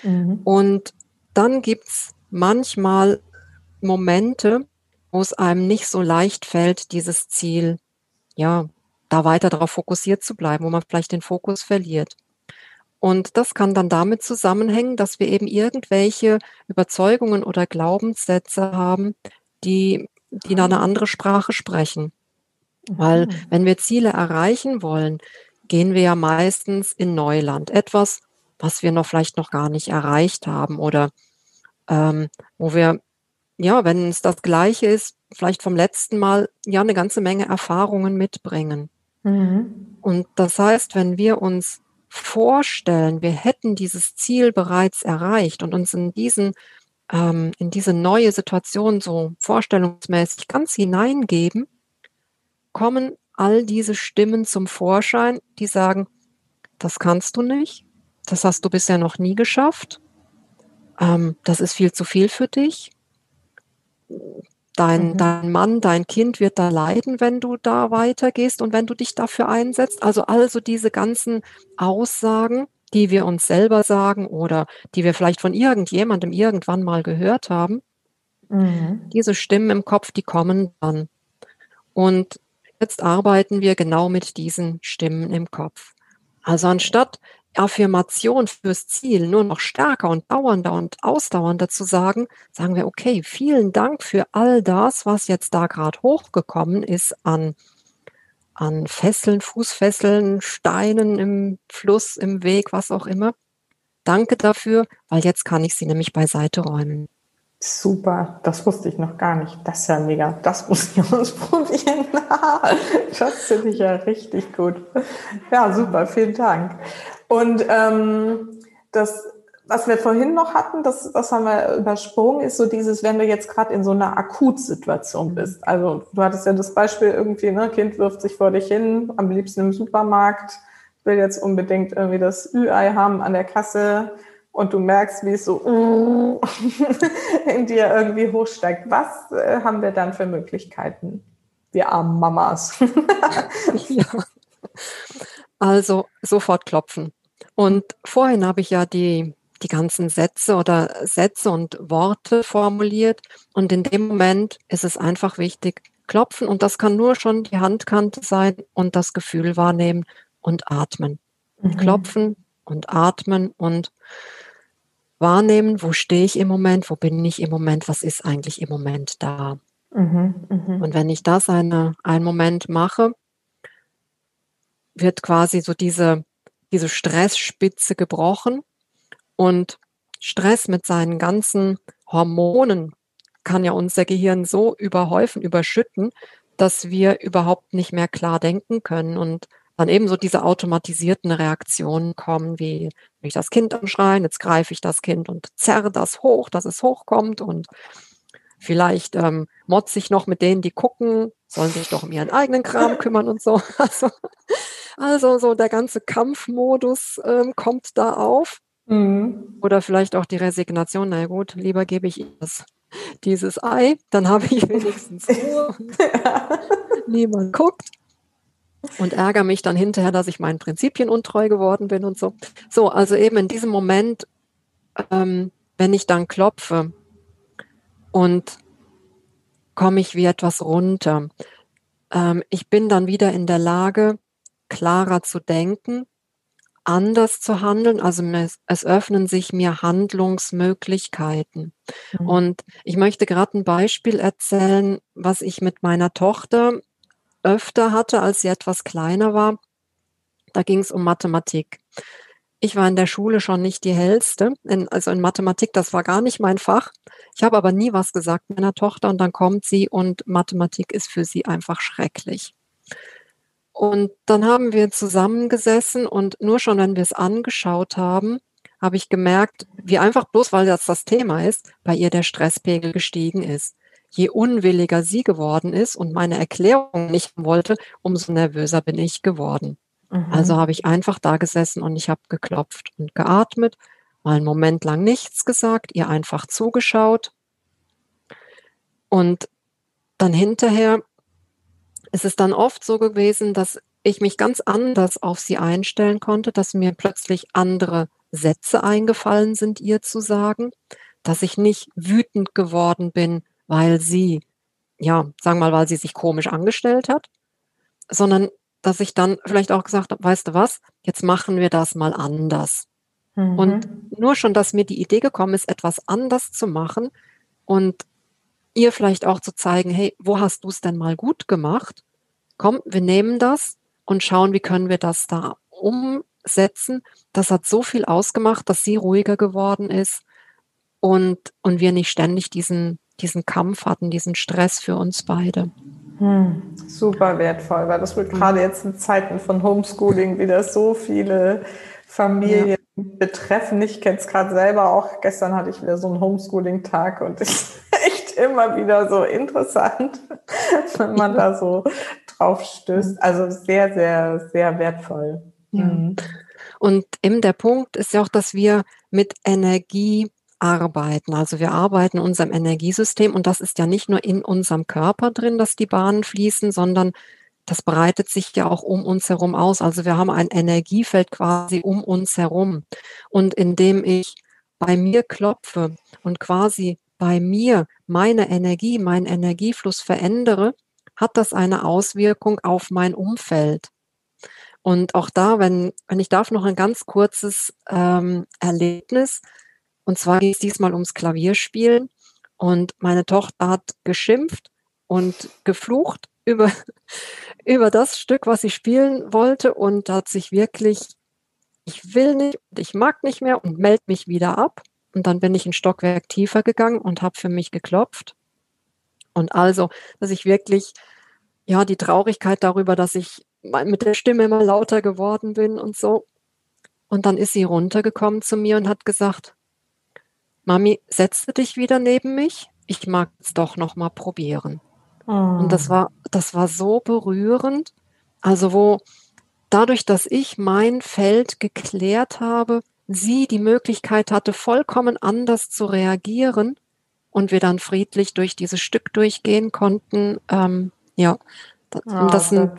Mhm. Und dann gibt's manchmal Momente, wo es einem nicht so leicht fällt, dieses Ziel, ja, da weiter darauf fokussiert zu bleiben, wo man vielleicht den Fokus verliert. Und das kann dann damit zusammenhängen, dass wir eben irgendwelche Überzeugungen oder Glaubenssätze haben, die, die da eine andere Sprache sprechen. Weil mhm. wenn wir Ziele erreichen wollen, gehen wir ja meistens in Neuland. Etwas, was wir noch vielleicht noch gar nicht erreicht haben oder ähm, wo wir, ja, wenn es das Gleiche ist, vielleicht vom letzten Mal ja eine ganze Menge Erfahrungen mitbringen. Mhm. Und das heißt, wenn wir uns vorstellen, wir hätten dieses Ziel bereits erreicht und uns in diesen ähm, in diese neue Situation so vorstellungsmäßig ganz hineingeben, kommen all diese Stimmen zum Vorschein, die sagen, das kannst du nicht, das hast du bisher noch nie geschafft, ähm, das ist viel zu viel für dich, Dein, mhm. dein Mann, dein Kind wird da leiden, wenn du da weitergehst und wenn du dich dafür einsetzt. Also also diese ganzen Aussagen, die wir uns selber sagen oder die wir vielleicht von irgendjemandem irgendwann mal gehört haben. Mhm. Diese Stimmen im Kopf, die kommen dann. Und jetzt arbeiten wir genau mit diesen Stimmen im Kopf. Also anstatt Affirmation fürs Ziel nur noch stärker und dauernder und ausdauernder zu sagen, sagen wir, okay, vielen Dank für all das, was jetzt da gerade hochgekommen ist an, an Fesseln, Fußfesseln, Steinen im Fluss, im Weg, was auch immer. Danke dafür, weil jetzt kann ich sie nämlich beiseite räumen. Super, das wusste ich noch gar nicht. Das ist ja mega. Das muss ich ausprobieren. das finde ich ja richtig gut. Ja, super, vielen Dank. Und ähm, das, was wir vorhin noch hatten, das, das haben wir übersprungen, ist so dieses, wenn du jetzt gerade in so einer Akutsituation bist. Also du hattest ja das Beispiel irgendwie, ne, Kind wirft sich vor dich hin, am liebsten im Supermarkt, will jetzt unbedingt irgendwie das Ü-Ei haben an der Kasse und du merkst, wie es so uh, in dir irgendwie hochsteigt. Was äh, haben wir dann für Möglichkeiten? Wir armen Mamas. ja. Also sofort klopfen. Und vorhin habe ich ja die, die ganzen Sätze oder Sätze und Worte formuliert. Und in dem Moment ist es einfach wichtig, klopfen. Und das kann nur schon die Handkante sein und das Gefühl wahrnehmen und atmen. Mhm. Klopfen und atmen und wahrnehmen, wo stehe ich im Moment, wo bin ich im Moment, was ist eigentlich im Moment da. Mhm, mh. Und wenn ich das eine, einen Moment mache, wird quasi so diese diese Stressspitze gebrochen und Stress mit seinen ganzen Hormonen kann ja unser Gehirn so überhäufen, überschütten, dass wir überhaupt nicht mehr klar denken können und dann eben so diese automatisierten Reaktionen kommen, wie wenn ich das Kind anschreien, jetzt greife ich das Kind und zerre das hoch, dass es hochkommt und vielleicht ähm, motze ich noch mit denen, die gucken, sollen sich doch um ihren eigenen Kram kümmern und so. Also also so der ganze Kampfmodus ähm, kommt da auf. Mhm. Oder vielleicht auch die Resignation, na gut, lieber gebe ich das, dieses Ei, dann habe ich wenigstens Ruhe. Niemand guckt und ärgere mich dann hinterher, dass ich meinen Prinzipien untreu geworden bin und so. So, also eben in diesem Moment, ähm, wenn ich dann klopfe und komme ich wie etwas runter. Ähm, ich bin dann wieder in der Lage, klarer zu denken, anders zu handeln. Also es, es öffnen sich mir Handlungsmöglichkeiten. Mhm. Und ich möchte gerade ein Beispiel erzählen, was ich mit meiner Tochter öfter hatte, als sie etwas kleiner war. Da ging es um Mathematik. Ich war in der Schule schon nicht die hellste, in, also in Mathematik, das war gar nicht mein Fach. Ich habe aber nie was gesagt meiner Tochter und dann kommt sie und Mathematik ist für sie einfach schrecklich. Und dann haben wir zusammengesessen und nur schon, wenn wir es angeschaut haben, habe ich gemerkt, wie einfach bloß, weil das das Thema ist, bei ihr der Stresspegel gestiegen ist. Je unwilliger sie geworden ist und meine Erklärung nicht wollte, umso nervöser bin ich geworden. Mhm. Also habe ich einfach da gesessen und ich habe geklopft und geatmet, mal einen Moment lang nichts gesagt, ihr einfach zugeschaut. Und dann hinterher ist es dann oft so gewesen, dass ich mich ganz anders auf sie einstellen konnte, dass mir plötzlich andere Sätze eingefallen sind, ihr zu sagen, dass ich nicht wütend geworden bin, weil sie, ja, sagen wir mal, weil sie sich komisch angestellt hat, sondern dass ich dann vielleicht auch gesagt habe, weißt du was, jetzt machen wir das mal anders. Mhm. Und nur schon, dass mir die Idee gekommen ist, etwas anders zu machen und ihr vielleicht auch zu zeigen, hey, wo hast du es denn mal gut gemacht? Komm, wir nehmen das und schauen, wie können wir das da umsetzen. Das hat so viel ausgemacht, dass sie ruhiger geworden ist und, und wir nicht ständig diesen, diesen Kampf hatten, diesen Stress für uns beide. Hm, super wertvoll, weil das wird gerade jetzt in Zeiten von Homeschooling wieder so viele Familien ja. betreffen. Ich kenne es gerade selber auch. Gestern hatte ich wieder so einen Homeschooling-Tag und es echt immer wieder so interessant, wenn man da so drauf stößt. Also sehr, sehr, sehr wertvoll. Ja. Mhm. Und eben der Punkt ist ja auch, dass wir mit Energie arbeiten. Also wir arbeiten in unserem Energiesystem und das ist ja nicht nur in unserem Körper drin, dass die Bahnen fließen, sondern das breitet sich ja auch um uns herum aus. Also wir haben ein Energiefeld quasi um uns herum. Und indem ich bei mir klopfe und quasi bei mir meine Energie, meinen Energiefluss verändere, hat das eine Auswirkung auf mein Umfeld. Und auch da, wenn, wenn ich darf, noch ein ganz kurzes ähm, Erlebnis. Und zwar geht es diesmal ums Klavierspielen. Und meine Tochter hat geschimpft und geflucht über, über das Stück, was sie spielen wollte und hat sich wirklich, ich will nicht, ich mag nicht mehr und meld mich wieder ab. Und dann bin ich ein Stockwerk tiefer gegangen und habe für mich geklopft. Und also, dass ich wirklich, ja, die Traurigkeit darüber, dass ich mit der Stimme immer lauter geworden bin und so. Und dann ist sie runtergekommen zu mir und hat gesagt, Mami, setze dich wieder neben mich. Ich mag es doch noch mal probieren. Oh. Und das war, das war so berührend. Also wo dadurch, dass ich mein Feld geklärt habe, sie die Möglichkeit hatte, vollkommen anders zu reagieren und wir dann friedlich durch dieses Stück durchgehen konnten. Ähm, ja, das, oh, das, sind,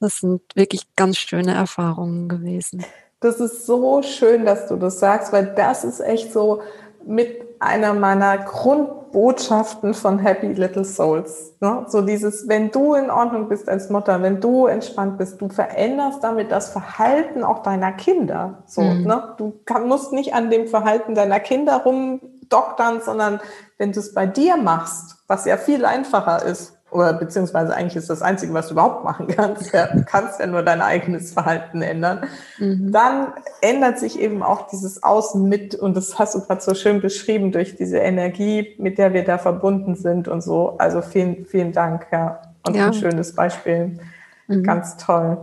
das sind wirklich ganz schöne Erfahrungen gewesen. Das ist so schön, dass du das sagst, weil das ist echt so mit einer meiner Grundbotschaften von Happy Little Souls. Ne? So dieses, wenn du in Ordnung bist als Mutter, wenn du entspannt bist, du veränderst damit das Verhalten auch deiner Kinder. So, mhm. ne? Du kann, musst nicht an dem Verhalten deiner Kinder rumdoktern, sondern wenn du es bei dir machst, was ja viel einfacher ist, oder beziehungsweise eigentlich ist das Einzige, was du überhaupt machen kannst, ja, du kannst ja nur dein eigenes Verhalten ändern, mhm. dann ändert sich eben auch dieses Außen mit und das hast du gerade so schön beschrieben durch diese Energie, mit der wir da verbunden sind und so. Also vielen, vielen Dank, ja. Und ja. ein schönes Beispiel. Mhm. Ganz toll.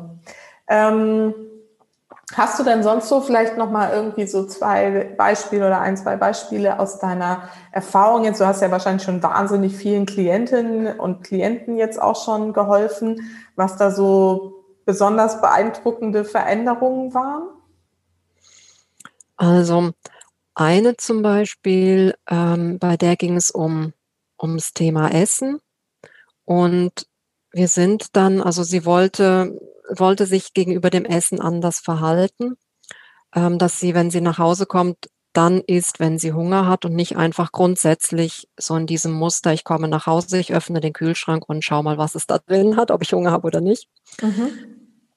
Ähm, Hast du denn sonst so vielleicht noch mal irgendwie so zwei Beispiele oder ein, zwei Beispiele aus deiner Erfahrung jetzt? Du hast ja wahrscheinlich schon wahnsinnig vielen Klientinnen und Klienten jetzt auch schon geholfen, was da so besonders beeindruckende Veränderungen waren? Also eine zum Beispiel, ähm, bei der ging es um ums Thema Essen und wir sind dann, also sie wollte wollte sich gegenüber dem Essen anders verhalten, ähm, dass sie, wenn sie nach Hause kommt, dann isst, wenn sie Hunger hat und nicht einfach grundsätzlich so in diesem Muster, ich komme nach Hause, ich öffne den Kühlschrank und schau mal, was es da drin hat, ob ich Hunger habe oder nicht. Mhm.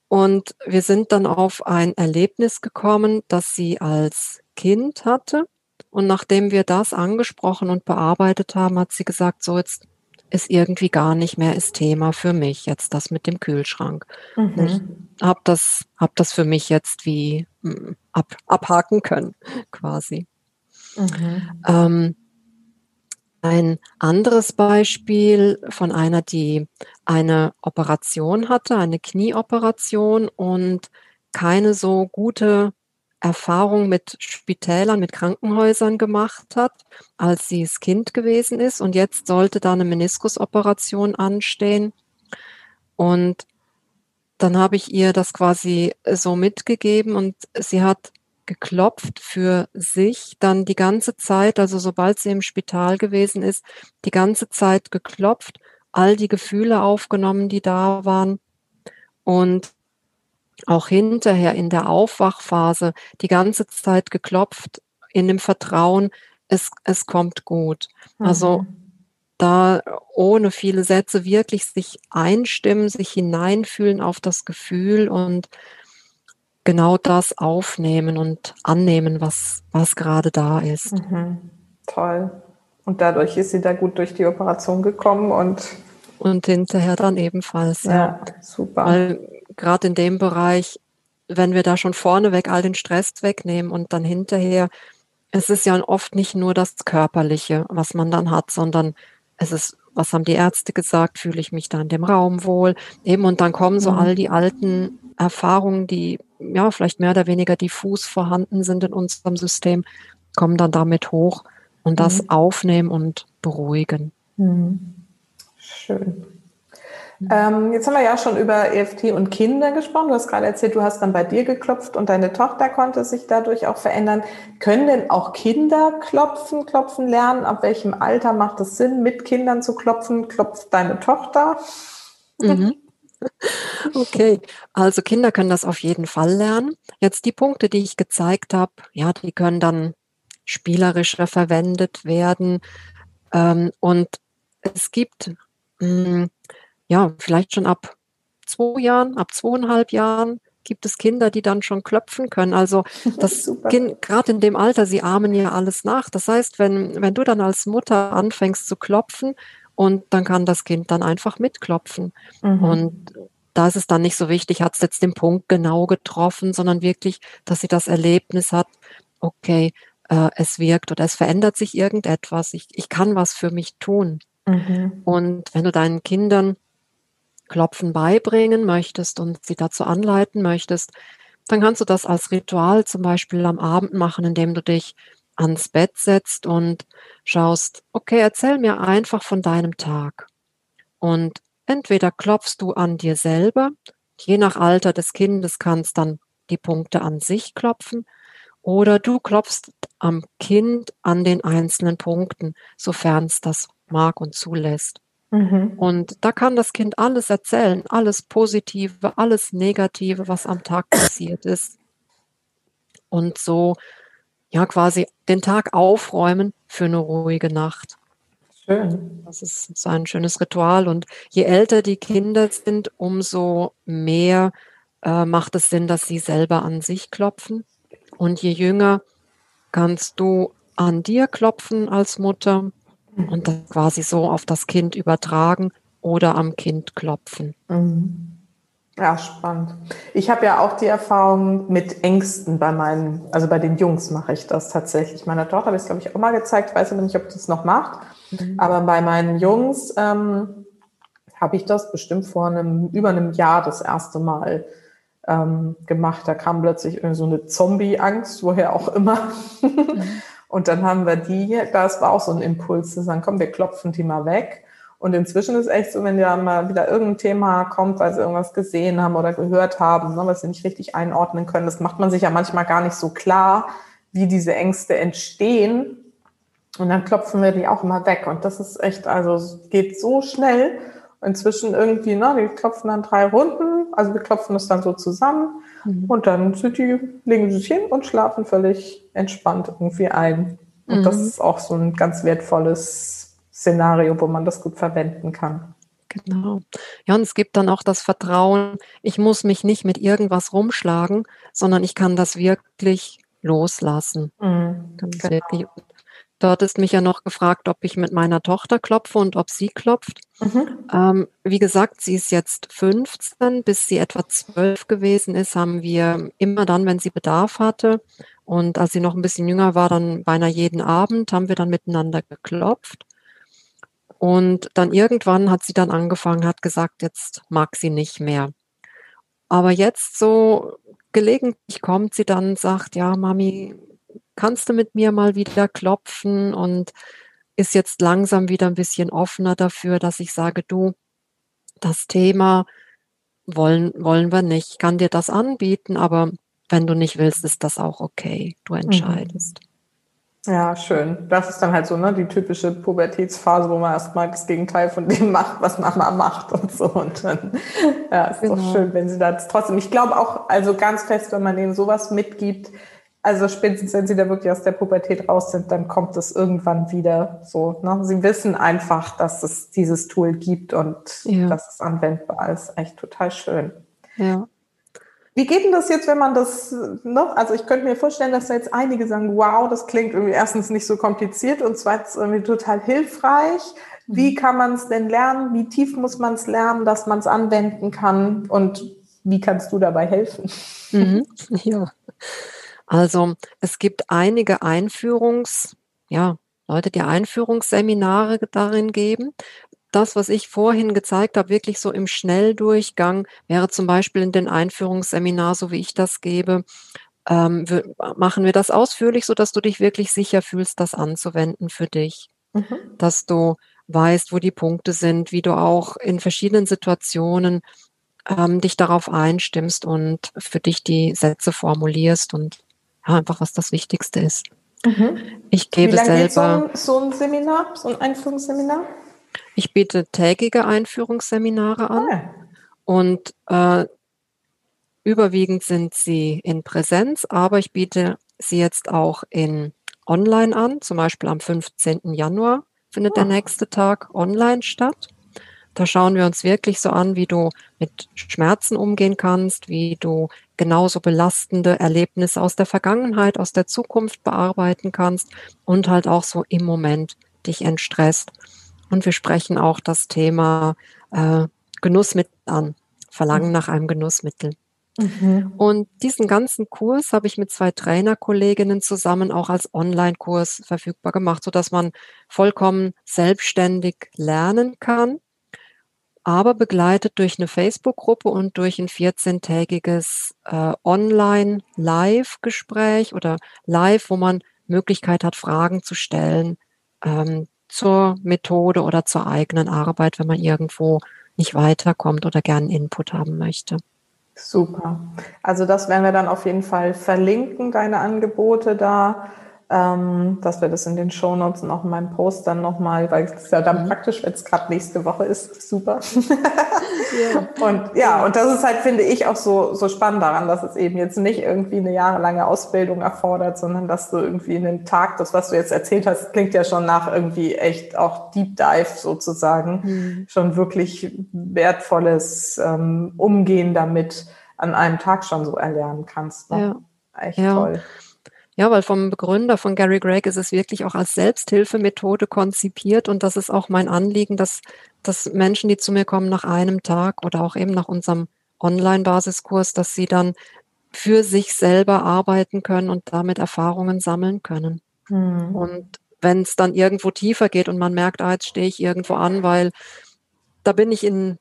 Und wir sind dann auf ein Erlebnis gekommen, das sie als Kind hatte. Und nachdem wir das angesprochen und bearbeitet haben, hat sie gesagt, so jetzt ist irgendwie gar nicht mehr das Thema für mich, jetzt das mit dem Kühlschrank. Mhm. Ich habe das, hab das für mich jetzt wie hm, ab, abhaken können, quasi. Mhm. Ähm, ein anderes Beispiel von einer, die eine Operation hatte, eine Knieoperation und keine so gute Erfahrung mit Spitälern, mit Krankenhäusern gemacht hat, als sie das Kind gewesen ist. Und jetzt sollte da eine Meniskusoperation anstehen. Und dann habe ich ihr das quasi so mitgegeben und sie hat geklopft für sich, dann die ganze Zeit, also sobald sie im Spital gewesen ist, die ganze Zeit geklopft, all die Gefühle aufgenommen, die da waren und auch hinterher in der Aufwachphase die ganze Zeit geklopft in dem Vertrauen, es, es kommt gut. Also mhm. da ohne viele Sätze wirklich sich einstimmen, sich hineinfühlen auf das Gefühl und genau das aufnehmen und annehmen, was, was gerade da ist. Mhm. Toll. Und dadurch ist sie da gut durch die Operation gekommen und und hinterher dann ebenfalls. Ja, ja super. Weil gerade in dem Bereich, wenn wir da schon vorneweg all den Stress wegnehmen und dann hinterher, es ist ja oft nicht nur das Körperliche, was man dann hat, sondern es ist, was haben die Ärzte gesagt, fühle ich mich da in dem Raum wohl, eben und dann kommen so mhm. all die alten Erfahrungen, die ja vielleicht mehr oder weniger diffus vorhanden sind in unserem System, kommen dann damit hoch und das mhm. aufnehmen und beruhigen. Mhm. Schön. Ähm, jetzt haben wir ja schon über EFT und Kinder gesprochen. Du hast gerade erzählt, du hast dann bei dir geklopft und deine Tochter konnte sich dadurch auch verändern. Können denn auch Kinder klopfen, klopfen lernen? Ab welchem Alter macht es Sinn, mit Kindern zu klopfen? Klopft deine Tochter? Mhm. Okay, also Kinder können das auf jeden Fall lernen. Jetzt die Punkte, die ich gezeigt habe, ja, die können dann spielerischer verwendet werden. Ähm, und es gibt hm, ja, vielleicht schon ab zwei Jahren, ab zweieinhalb Jahren gibt es Kinder, die dann schon klopfen können. Also das Kind, gerade in dem Alter, sie ahmen ja alles nach. Das heißt, wenn, wenn du dann als Mutter anfängst zu klopfen und dann kann das Kind dann einfach mitklopfen. Mhm. Und da ist es dann nicht so wichtig, hat es jetzt den Punkt genau getroffen, sondern wirklich, dass sie das Erlebnis hat, okay, äh, es wirkt oder es verändert sich irgendetwas, ich, ich kann was für mich tun. Mhm. Und wenn du deinen Kindern Klopfen beibringen möchtest und sie dazu anleiten möchtest, dann kannst du das als Ritual zum Beispiel am Abend machen, indem du dich ans Bett setzt und schaust, okay, erzähl mir einfach von deinem Tag. Und entweder klopfst du an dir selber, je nach Alter des Kindes kannst dann die Punkte an sich klopfen, oder du klopfst am Kind an den einzelnen Punkten, sofern es das mag und zulässt. Mhm. Und da kann das Kind alles erzählen, alles Positive, alles Negative, was am Tag passiert ist. Und so, ja, quasi den Tag aufräumen für eine ruhige Nacht. Schön. Das ist so ein schönes Ritual. Und je älter die Kinder sind, umso mehr äh, macht es Sinn, dass sie selber an sich klopfen. Und je jünger kannst du an dir klopfen als Mutter und das quasi so auf das Kind übertragen oder am Kind klopfen. Mhm. Ja, spannend. Ich habe ja auch die Erfahrung mit Ängsten bei meinen, also bei den Jungs mache ich das tatsächlich. Meiner Tochter habe ich es, glaube ich, auch mal gezeigt. Ich weiß aber nicht, ob das noch macht. Mhm. Aber bei meinen Jungs ähm, habe ich das bestimmt vor einem, über einem Jahr das erste Mal ähm, gemacht. Da kam plötzlich so eine Zombie-Angst, woher auch immer. Und dann haben wir die, das war auch so ein Impuls zu sagen, komm, wir klopfen die mal weg. Und inzwischen ist echt so, wenn ja mal wieder irgendein Thema kommt, weil sie irgendwas gesehen haben oder gehört haben, ne, was sie nicht richtig einordnen können, das macht man sich ja manchmal gar nicht so klar, wie diese Ängste entstehen. Und dann klopfen wir die auch immer weg. Und das ist echt, also es geht so schnell. Inzwischen irgendwie, ne, die klopfen dann drei Runden, also wir klopfen das dann so zusammen Mhm. Und dann sind die, legen sie sich hin und schlafen völlig entspannt irgendwie ein. Und mhm. das ist auch so ein ganz wertvolles Szenario, wo man das gut verwenden kann. Genau. Ja, und es gibt dann auch das Vertrauen, ich muss mich nicht mit irgendwas rumschlagen, sondern ich kann das wirklich loslassen. Mhm, genau. wirklich Du hattest mich ja noch gefragt, ob ich mit meiner Tochter klopfe und ob sie klopft. Mhm. Ähm, wie gesagt, sie ist jetzt 15. Bis sie etwa 12 gewesen ist, haben wir immer dann, wenn sie Bedarf hatte und als sie noch ein bisschen jünger war, dann beinahe jeden Abend, haben wir dann miteinander geklopft. Und dann irgendwann hat sie dann angefangen, hat gesagt, jetzt mag sie nicht mehr. Aber jetzt so gelegentlich kommt sie dann und sagt, ja, Mami, kannst du mit mir mal wieder klopfen und ist jetzt langsam wieder ein bisschen offener dafür, dass ich sage, du, das Thema wollen, wollen wir nicht. Ich kann dir das anbieten, aber wenn du nicht willst, ist das auch okay. Du mhm. entscheidest. Ja, schön. Das ist dann halt so, ne, die typische Pubertätsphase, wo man erstmal das Gegenteil von dem macht, was Mama macht und so. Und dann, ja, ist genau. doch schön, wenn sie das trotzdem. Ich glaube auch, also ganz fest, wenn man denen sowas mitgibt, also spätestens, wenn sie da wirklich aus der Pubertät raus sind, dann kommt es irgendwann wieder so. Ne? Sie wissen einfach, dass es dieses Tool gibt und ja. dass es anwendbar ist. Echt total schön. Ja. Wie geht denn das jetzt, wenn man das, ne? also ich könnte mir vorstellen, dass da jetzt einige sagen, wow, das klingt irgendwie erstens nicht so kompliziert und zweitens irgendwie total hilfreich. Wie mhm. kann man es denn lernen? Wie tief muss man es lernen, dass man es anwenden kann? Und wie kannst du dabei helfen? Mhm. Ja, also es gibt einige Einführungs, ja, Leute, die Einführungsseminare darin geben das, was ich vorhin gezeigt habe, wirklich so im Schnelldurchgang, wäre zum Beispiel in den Einführungsseminar, so wie ich das gebe, ähm, wir, machen wir das ausführlich, so dass du dich wirklich sicher fühlst, das anzuwenden für dich. Mhm. Dass du weißt, wo die Punkte sind, wie du auch in verschiedenen Situationen ähm, dich darauf einstimmst und für dich die Sätze formulierst und ja, einfach was das Wichtigste ist. Mhm. Ich gebe Wie lange selber. Geht so, ein, so ein Seminar, so ein Einführungsseminar? Ich biete tägige Einführungsseminare an ah. und äh, überwiegend sind sie in Präsenz, aber ich biete sie jetzt auch in Online an. Zum Beispiel am 15. Januar findet der ah. nächste Tag online statt. Da schauen wir uns wirklich so an, wie du mit Schmerzen umgehen kannst, wie du genauso belastende Erlebnisse aus der Vergangenheit, aus der Zukunft bearbeiten kannst und halt auch so im Moment dich entstresst. Und wir sprechen auch das Thema äh, Genussmittel an, Verlangen mhm. nach einem Genussmittel. Mhm. Und diesen ganzen Kurs habe ich mit zwei Trainerkolleginnen zusammen auch als Online-Kurs verfügbar gemacht, so dass man vollkommen selbstständig lernen kann, aber begleitet durch eine Facebook-Gruppe und durch ein 14-tägiges äh, Online-Live-Gespräch oder Live, wo man Möglichkeit hat, Fragen zu stellen, ähm, zur Methode oder zur eigenen Arbeit, wenn man irgendwo nicht weiterkommt oder gern Input haben möchte. Super. Also das werden wir dann auf jeden Fall verlinken, deine Angebote da ähm, dass wir das in den Shownotes und auch in meinem Post dann nochmal, weil es ja dann mhm. praktisch, wenn es gerade nächste Woche ist, super. ja. Und ja, und das ist halt, finde ich, auch so, so spannend daran, dass es eben jetzt nicht irgendwie eine jahrelange Ausbildung erfordert, sondern dass du irgendwie in den Tag, das, was du jetzt erzählt hast, klingt ja schon nach irgendwie echt auch Deep Dive sozusagen, mhm. schon wirklich wertvolles ähm, Umgehen damit an einem Tag schon so erlernen kannst. Ne? Ja. Echt ja. toll. Ja, weil vom Begründer von Gary Gregg ist es wirklich auch als Selbsthilfemethode konzipiert und das ist auch mein Anliegen, dass, dass Menschen, die zu mir kommen nach einem Tag oder auch eben nach unserem Online-Basiskurs, dass sie dann für sich selber arbeiten können und damit Erfahrungen sammeln können. Hm. Und wenn es dann irgendwo tiefer geht und man merkt, ah, jetzt stehe ich irgendwo an, weil da bin ich in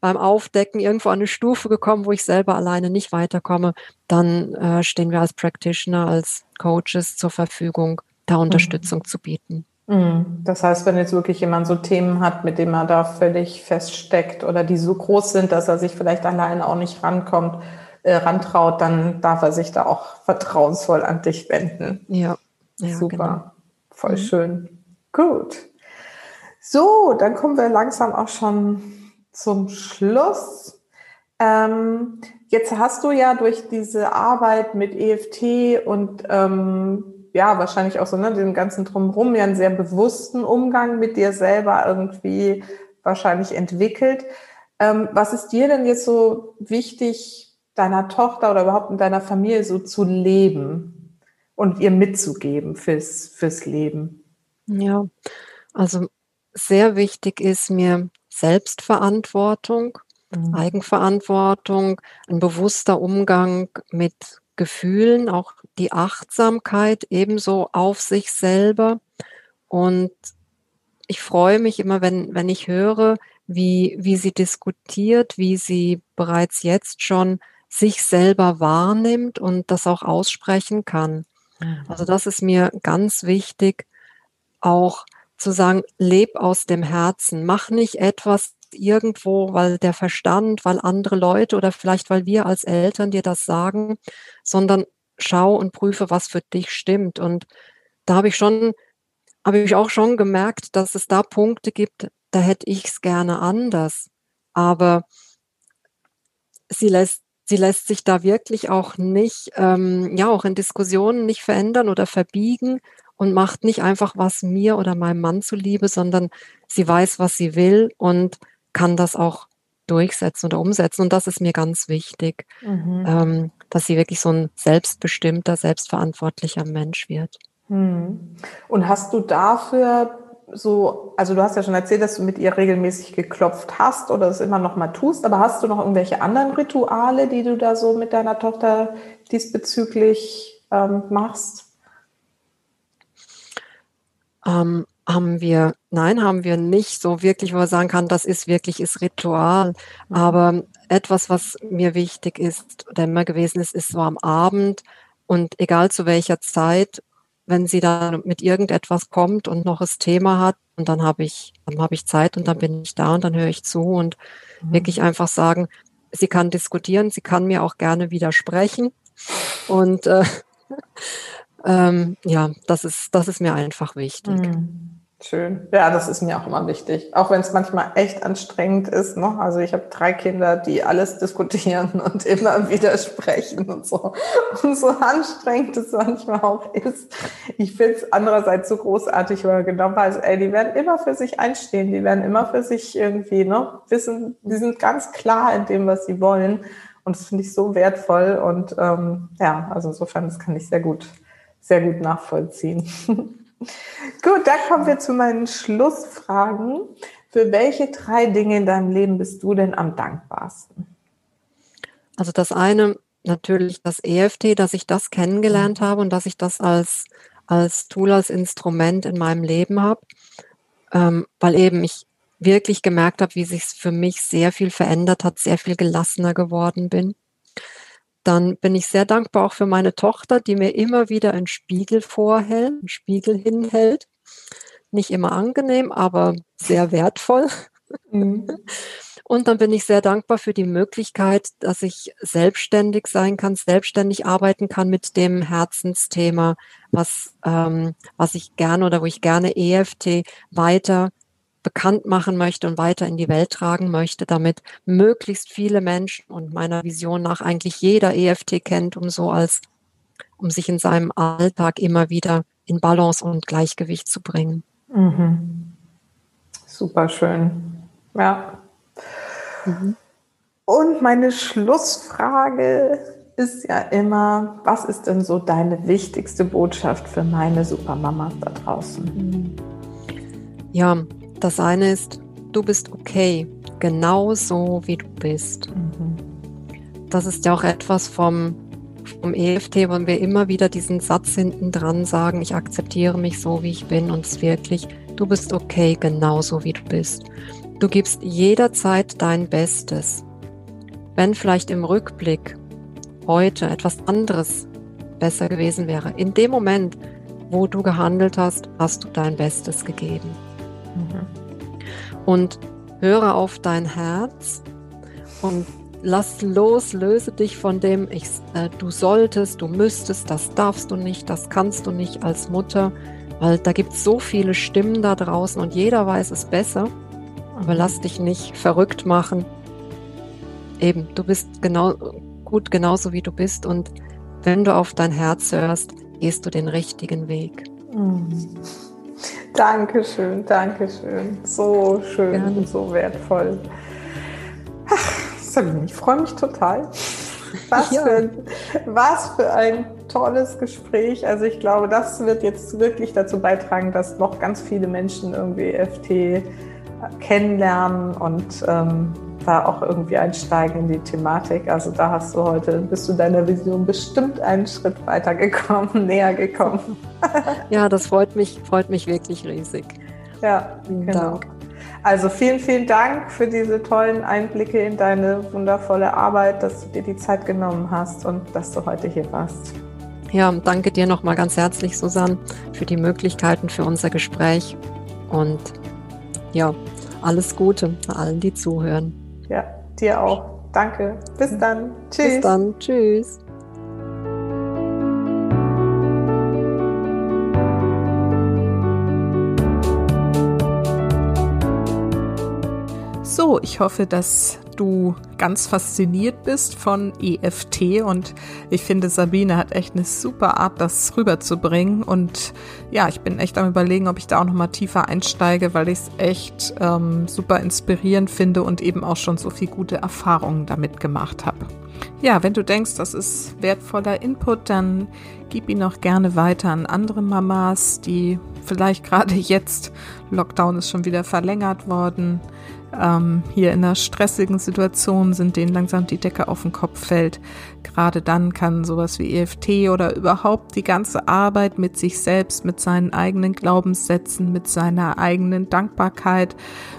beim Aufdecken irgendwo an eine Stufe gekommen, wo ich selber alleine nicht weiterkomme, dann äh, stehen wir als Practitioner, als Coaches zur Verfügung, da mhm. Unterstützung mhm. zu bieten. Mhm. Das heißt, wenn jetzt wirklich jemand so Themen hat, mit denen er da völlig feststeckt oder die so groß sind, dass er sich vielleicht alleine auch nicht rankommt, äh, rantraut, dann darf er sich da auch vertrauensvoll an dich wenden. Ja. ja Super. Genau. Voll mhm. schön. Gut. So, dann kommen wir langsam auch schon zum Schluss. Ähm, jetzt hast du ja durch diese Arbeit mit EFT und ähm, ja, wahrscheinlich auch so, ne, dem ganzen Drumherum ja einen sehr bewussten Umgang mit dir selber irgendwie wahrscheinlich entwickelt. Ähm, was ist dir denn jetzt so wichtig, deiner Tochter oder überhaupt in deiner Familie so zu leben und ihr mitzugeben fürs, fürs Leben? Ja, also sehr wichtig ist mir Selbstverantwortung, mhm. Eigenverantwortung, ein bewusster Umgang mit Gefühlen, auch die Achtsamkeit ebenso auf sich selber. Und ich freue mich immer, wenn, wenn ich höre, wie, wie sie diskutiert, wie sie bereits jetzt schon sich selber wahrnimmt und das auch aussprechen kann. Mhm. Also das ist mir ganz wichtig, auch zu sagen, leb aus dem Herzen, mach nicht etwas irgendwo, weil der Verstand, weil andere Leute oder vielleicht weil wir als Eltern dir das sagen, sondern schau und prüfe, was für dich stimmt. Und da habe ich schon, habe ich auch schon gemerkt, dass es da Punkte gibt, da hätte ich es gerne anders. Aber sie lässt, sie lässt sich da wirklich auch nicht, ähm, ja, auch in Diskussionen nicht verändern oder verbiegen und macht nicht einfach was mir oder meinem Mann zuliebe, sondern sie weiß, was sie will und kann das auch durchsetzen oder umsetzen. Und das ist mir ganz wichtig, mhm. ähm, dass sie wirklich so ein selbstbestimmter, selbstverantwortlicher Mensch wird. Mhm. Und hast du dafür so, also du hast ja schon erzählt, dass du mit ihr regelmäßig geklopft hast oder es immer noch mal tust, aber hast du noch irgendwelche anderen Rituale, die du da so mit deiner Tochter diesbezüglich ähm, machst? Ähm, haben wir, nein, haben wir nicht so wirklich, wo man sagen kann, das ist wirklich ist Ritual. Mhm. Aber etwas, was mir wichtig ist oder immer gewesen ist, ist so am Abend und egal zu welcher Zeit, wenn sie dann mit irgendetwas kommt und noch das Thema hat, und dann habe ich, dann habe ich Zeit und dann bin ich da und dann höre ich zu und mhm. wirklich einfach sagen, sie kann diskutieren, sie kann mir auch gerne widersprechen. Und äh, ähm, ja, das ist, das ist mir einfach wichtig. Mhm. Schön. Ja, das ist mir auch immer wichtig. Auch wenn es manchmal echt anstrengend ist. Ne? Also ich habe drei Kinder, die alles diskutieren und immer widersprechen und so. Und so anstrengend es manchmal auch ist. Ich finde es andererseits so großartig, weil man genau weiß, ey, die werden immer für sich einstehen. Die werden immer für sich irgendwie ne, wissen, die sind ganz klar in dem, was sie wollen. Und das finde ich so wertvoll. Und ähm, ja, also insofern, das kann ich sehr gut, sehr gut nachvollziehen. Gut, dann kommen wir zu meinen Schlussfragen. Für welche drei Dinge in deinem Leben bist du denn am dankbarsten? Also das eine natürlich das EFT, dass ich das kennengelernt habe und dass ich das als, als Tool, als Instrument in meinem Leben habe, ähm, weil eben ich wirklich gemerkt habe, wie sich für mich sehr viel verändert hat, sehr viel gelassener geworden bin. Dann bin ich sehr dankbar auch für meine Tochter, die mir immer wieder einen Spiegel vorhält, einen Spiegel hinhält. Nicht immer angenehm, aber sehr wertvoll. Mhm. Und dann bin ich sehr dankbar für die Möglichkeit, dass ich selbstständig sein kann, selbstständig arbeiten kann mit dem Herzensthema, was, ähm, was ich gerne oder wo ich gerne EFT weiter bekannt machen möchte und weiter in die Welt tragen möchte, damit möglichst viele Menschen und meiner Vision nach eigentlich jeder EFT kennt, um so als, um sich in seinem Alltag immer wieder in Balance und Gleichgewicht zu bringen. Mhm. Super schön. Ja. Mhm. Und meine Schlussfrage ist ja immer, was ist denn so deine wichtigste Botschaft für meine Supermamas da draußen? Ja, das eine ist, du bist okay, genau so wie du bist. Mhm. Das ist ja auch etwas vom, vom EFT, wo wir immer wieder diesen Satz hinten dran sagen, ich akzeptiere mich so, wie ich bin und es wirklich, du bist okay, genau so wie du bist. Du gibst jederzeit dein Bestes. Wenn vielleicht im Rückblick heute etwas anderes besser gewesen wäre, in dem Moment, wo du gehandelt hast, hast du dein Bestes gegeben. Und höre auf dein Herz und lass los, löse dich von dem, ich, äh, du solltest, du müsstest, das darfst du nicht, das kannst du nicht als Mutter, weil da gibt es so viele Stimmen da draußen und jeder weiß es besser. Aber lass dich nicht verrückt machen. Eben, du bist genau gut genauso wie du bist und wenn du auf dein Herz hörst, gehst du den richtigen Weg. Mhm. Dankeschön, Dankeschön. So schön und so wertvoll. Ach, Sabine, ich freue mich total. Was, ja. für, was für ein tolles Gespräch. Also ich glaube, das wird jetzt wirklich dazu beitragen, dass noch ganz viele Menschen irgendwie FT kennenlernen und ähm, da auch irgendwie einsteigen in die Thematik. Also da hast du heute, bist du deiner Vision bestimmt einen Schritt weiter gekommen, näher gekommen. ja, das freut mich, freut mich wirklich riesig. Ja, vielen genau. Dank. Also vielen, vielen Dank für diese tollen Einblicke in deine wundervolle Arbeit, dass du dir die Zeit genommen hast und dass du heute hier warst. Ja, danke dir nochmal ganz herzlich, Susanne, für die Möglichkeiten für unser Gespräch und ja, alles Gute allen, die zuhören. Ja, dir auch. Danke. Bis dann. Tschüss. Bis dann. Tschüss. So, ich hoffe, dass du ganz fasziniert bist von EFT und ich finde, Sabine hat echt eine super Art, das rüberzubringen und ja, ich bin echt am überlegen, ob ich da auch nochmal tiefer einsteige, weil ich es echt ähm, super inspirierend finde und eben auch schon so viel gute Erfahrungen damit gemacht habe. Ja, wenn du denkst, das ist wertvoller Input, dann gib ihn auch gerne weiter an andere Mamas, die vielleicht gerade jetzt, Lockdown ist schon wieder verlängert worden, ähm, hier in einer stressigen Situation sind, denen langsam die Decke auf den Kopf fällt. Gerade dann kann sowas wie EFT oder überhaupt die ganze Arbeit mit sich selbst, mit seinen eigenen Glaubenssätzen, mit seiner eigenen Dankbarkeit,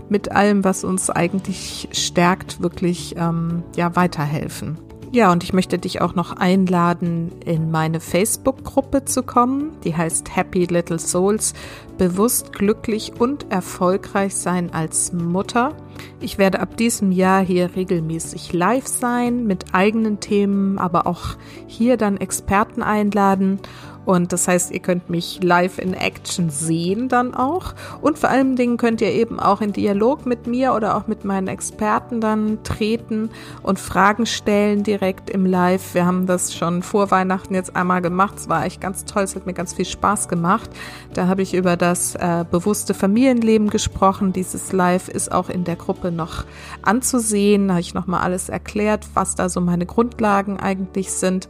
mit allem, was uns eigentlich stärkt, wirklich ähm, ja weiterhelfen. Ja, und ich möchte dich auch noch einladen, in meine Facebook-Gruppe zu kommen. Die heißt Happy Little Souls, bewusst glücklich und erfolgreich sein als Mutter. Ich werde ab diesem Jahr hier regelmäßig live sein mit eigenen Themen, aber auch hier dann Experten einladen und das heißt, ihr könnt mich live in Action sehen dann auch. Und vor allen Dingen könnt ihr eben auch in Dialog mit mir oder auch mit meinen Experten dann treten und Fragen stellen direkt im Live. Wir haben das schon vor Weihnachten jetzt einmal gemacht. Es war echt ganz toll. Es hat mir ganz viel Spaß gemacht. Da habe ich über das äh, bewusste Familienleben gesprochen. Dieses Live ist auch in der Gruppe noch anzusehen. Da habe ich nochmal alles erklärt, was da so meine Grundlagen eigentlich sind.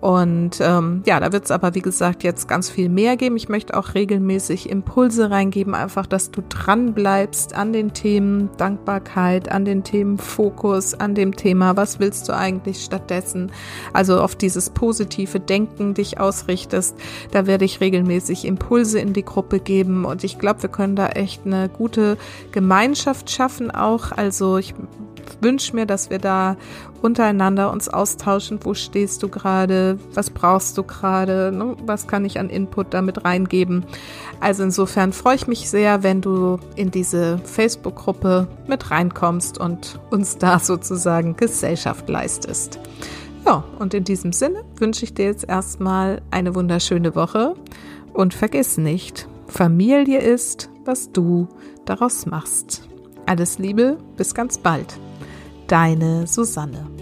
Und ähm, ja, da wird es aber, wie gesagt, jetzt ganz viel mehr geben. Ich möchte auch regelmäßig Impulse reingeben, einfach, dass du dran bleibst an den Themen Dankbarkeit, an den Themen Fokus, an dem Thema, was willst du eigentlich stattdessen? Also auf dieses positive Denken dich ausrichtest. Da werde ich regelmäßig Impulse in die Gruppe geben und ich glaube, wir können da echt eine gute Gemeinschaft schaffen auch. Also ich wünsche mir, dass wir da untereinander uns austauschen. Wo stehst du gerade? Was brauchst du gerade? Ne? Was kann ich an Input damit reingeben? Also insofern freue ich mich sehr, wenn du in diese Facebook-Gruppe mit reinkommst und uns da sozusagen Gesellschaft leistest. Ja, und in diesem Sinne wünsche ich dir jetzt erstmal eine wunderschöne Woche und vergiss nicht, Familie ist, was du daraus machst. Alles Liebe, bis ganz bald. Deine Susanne.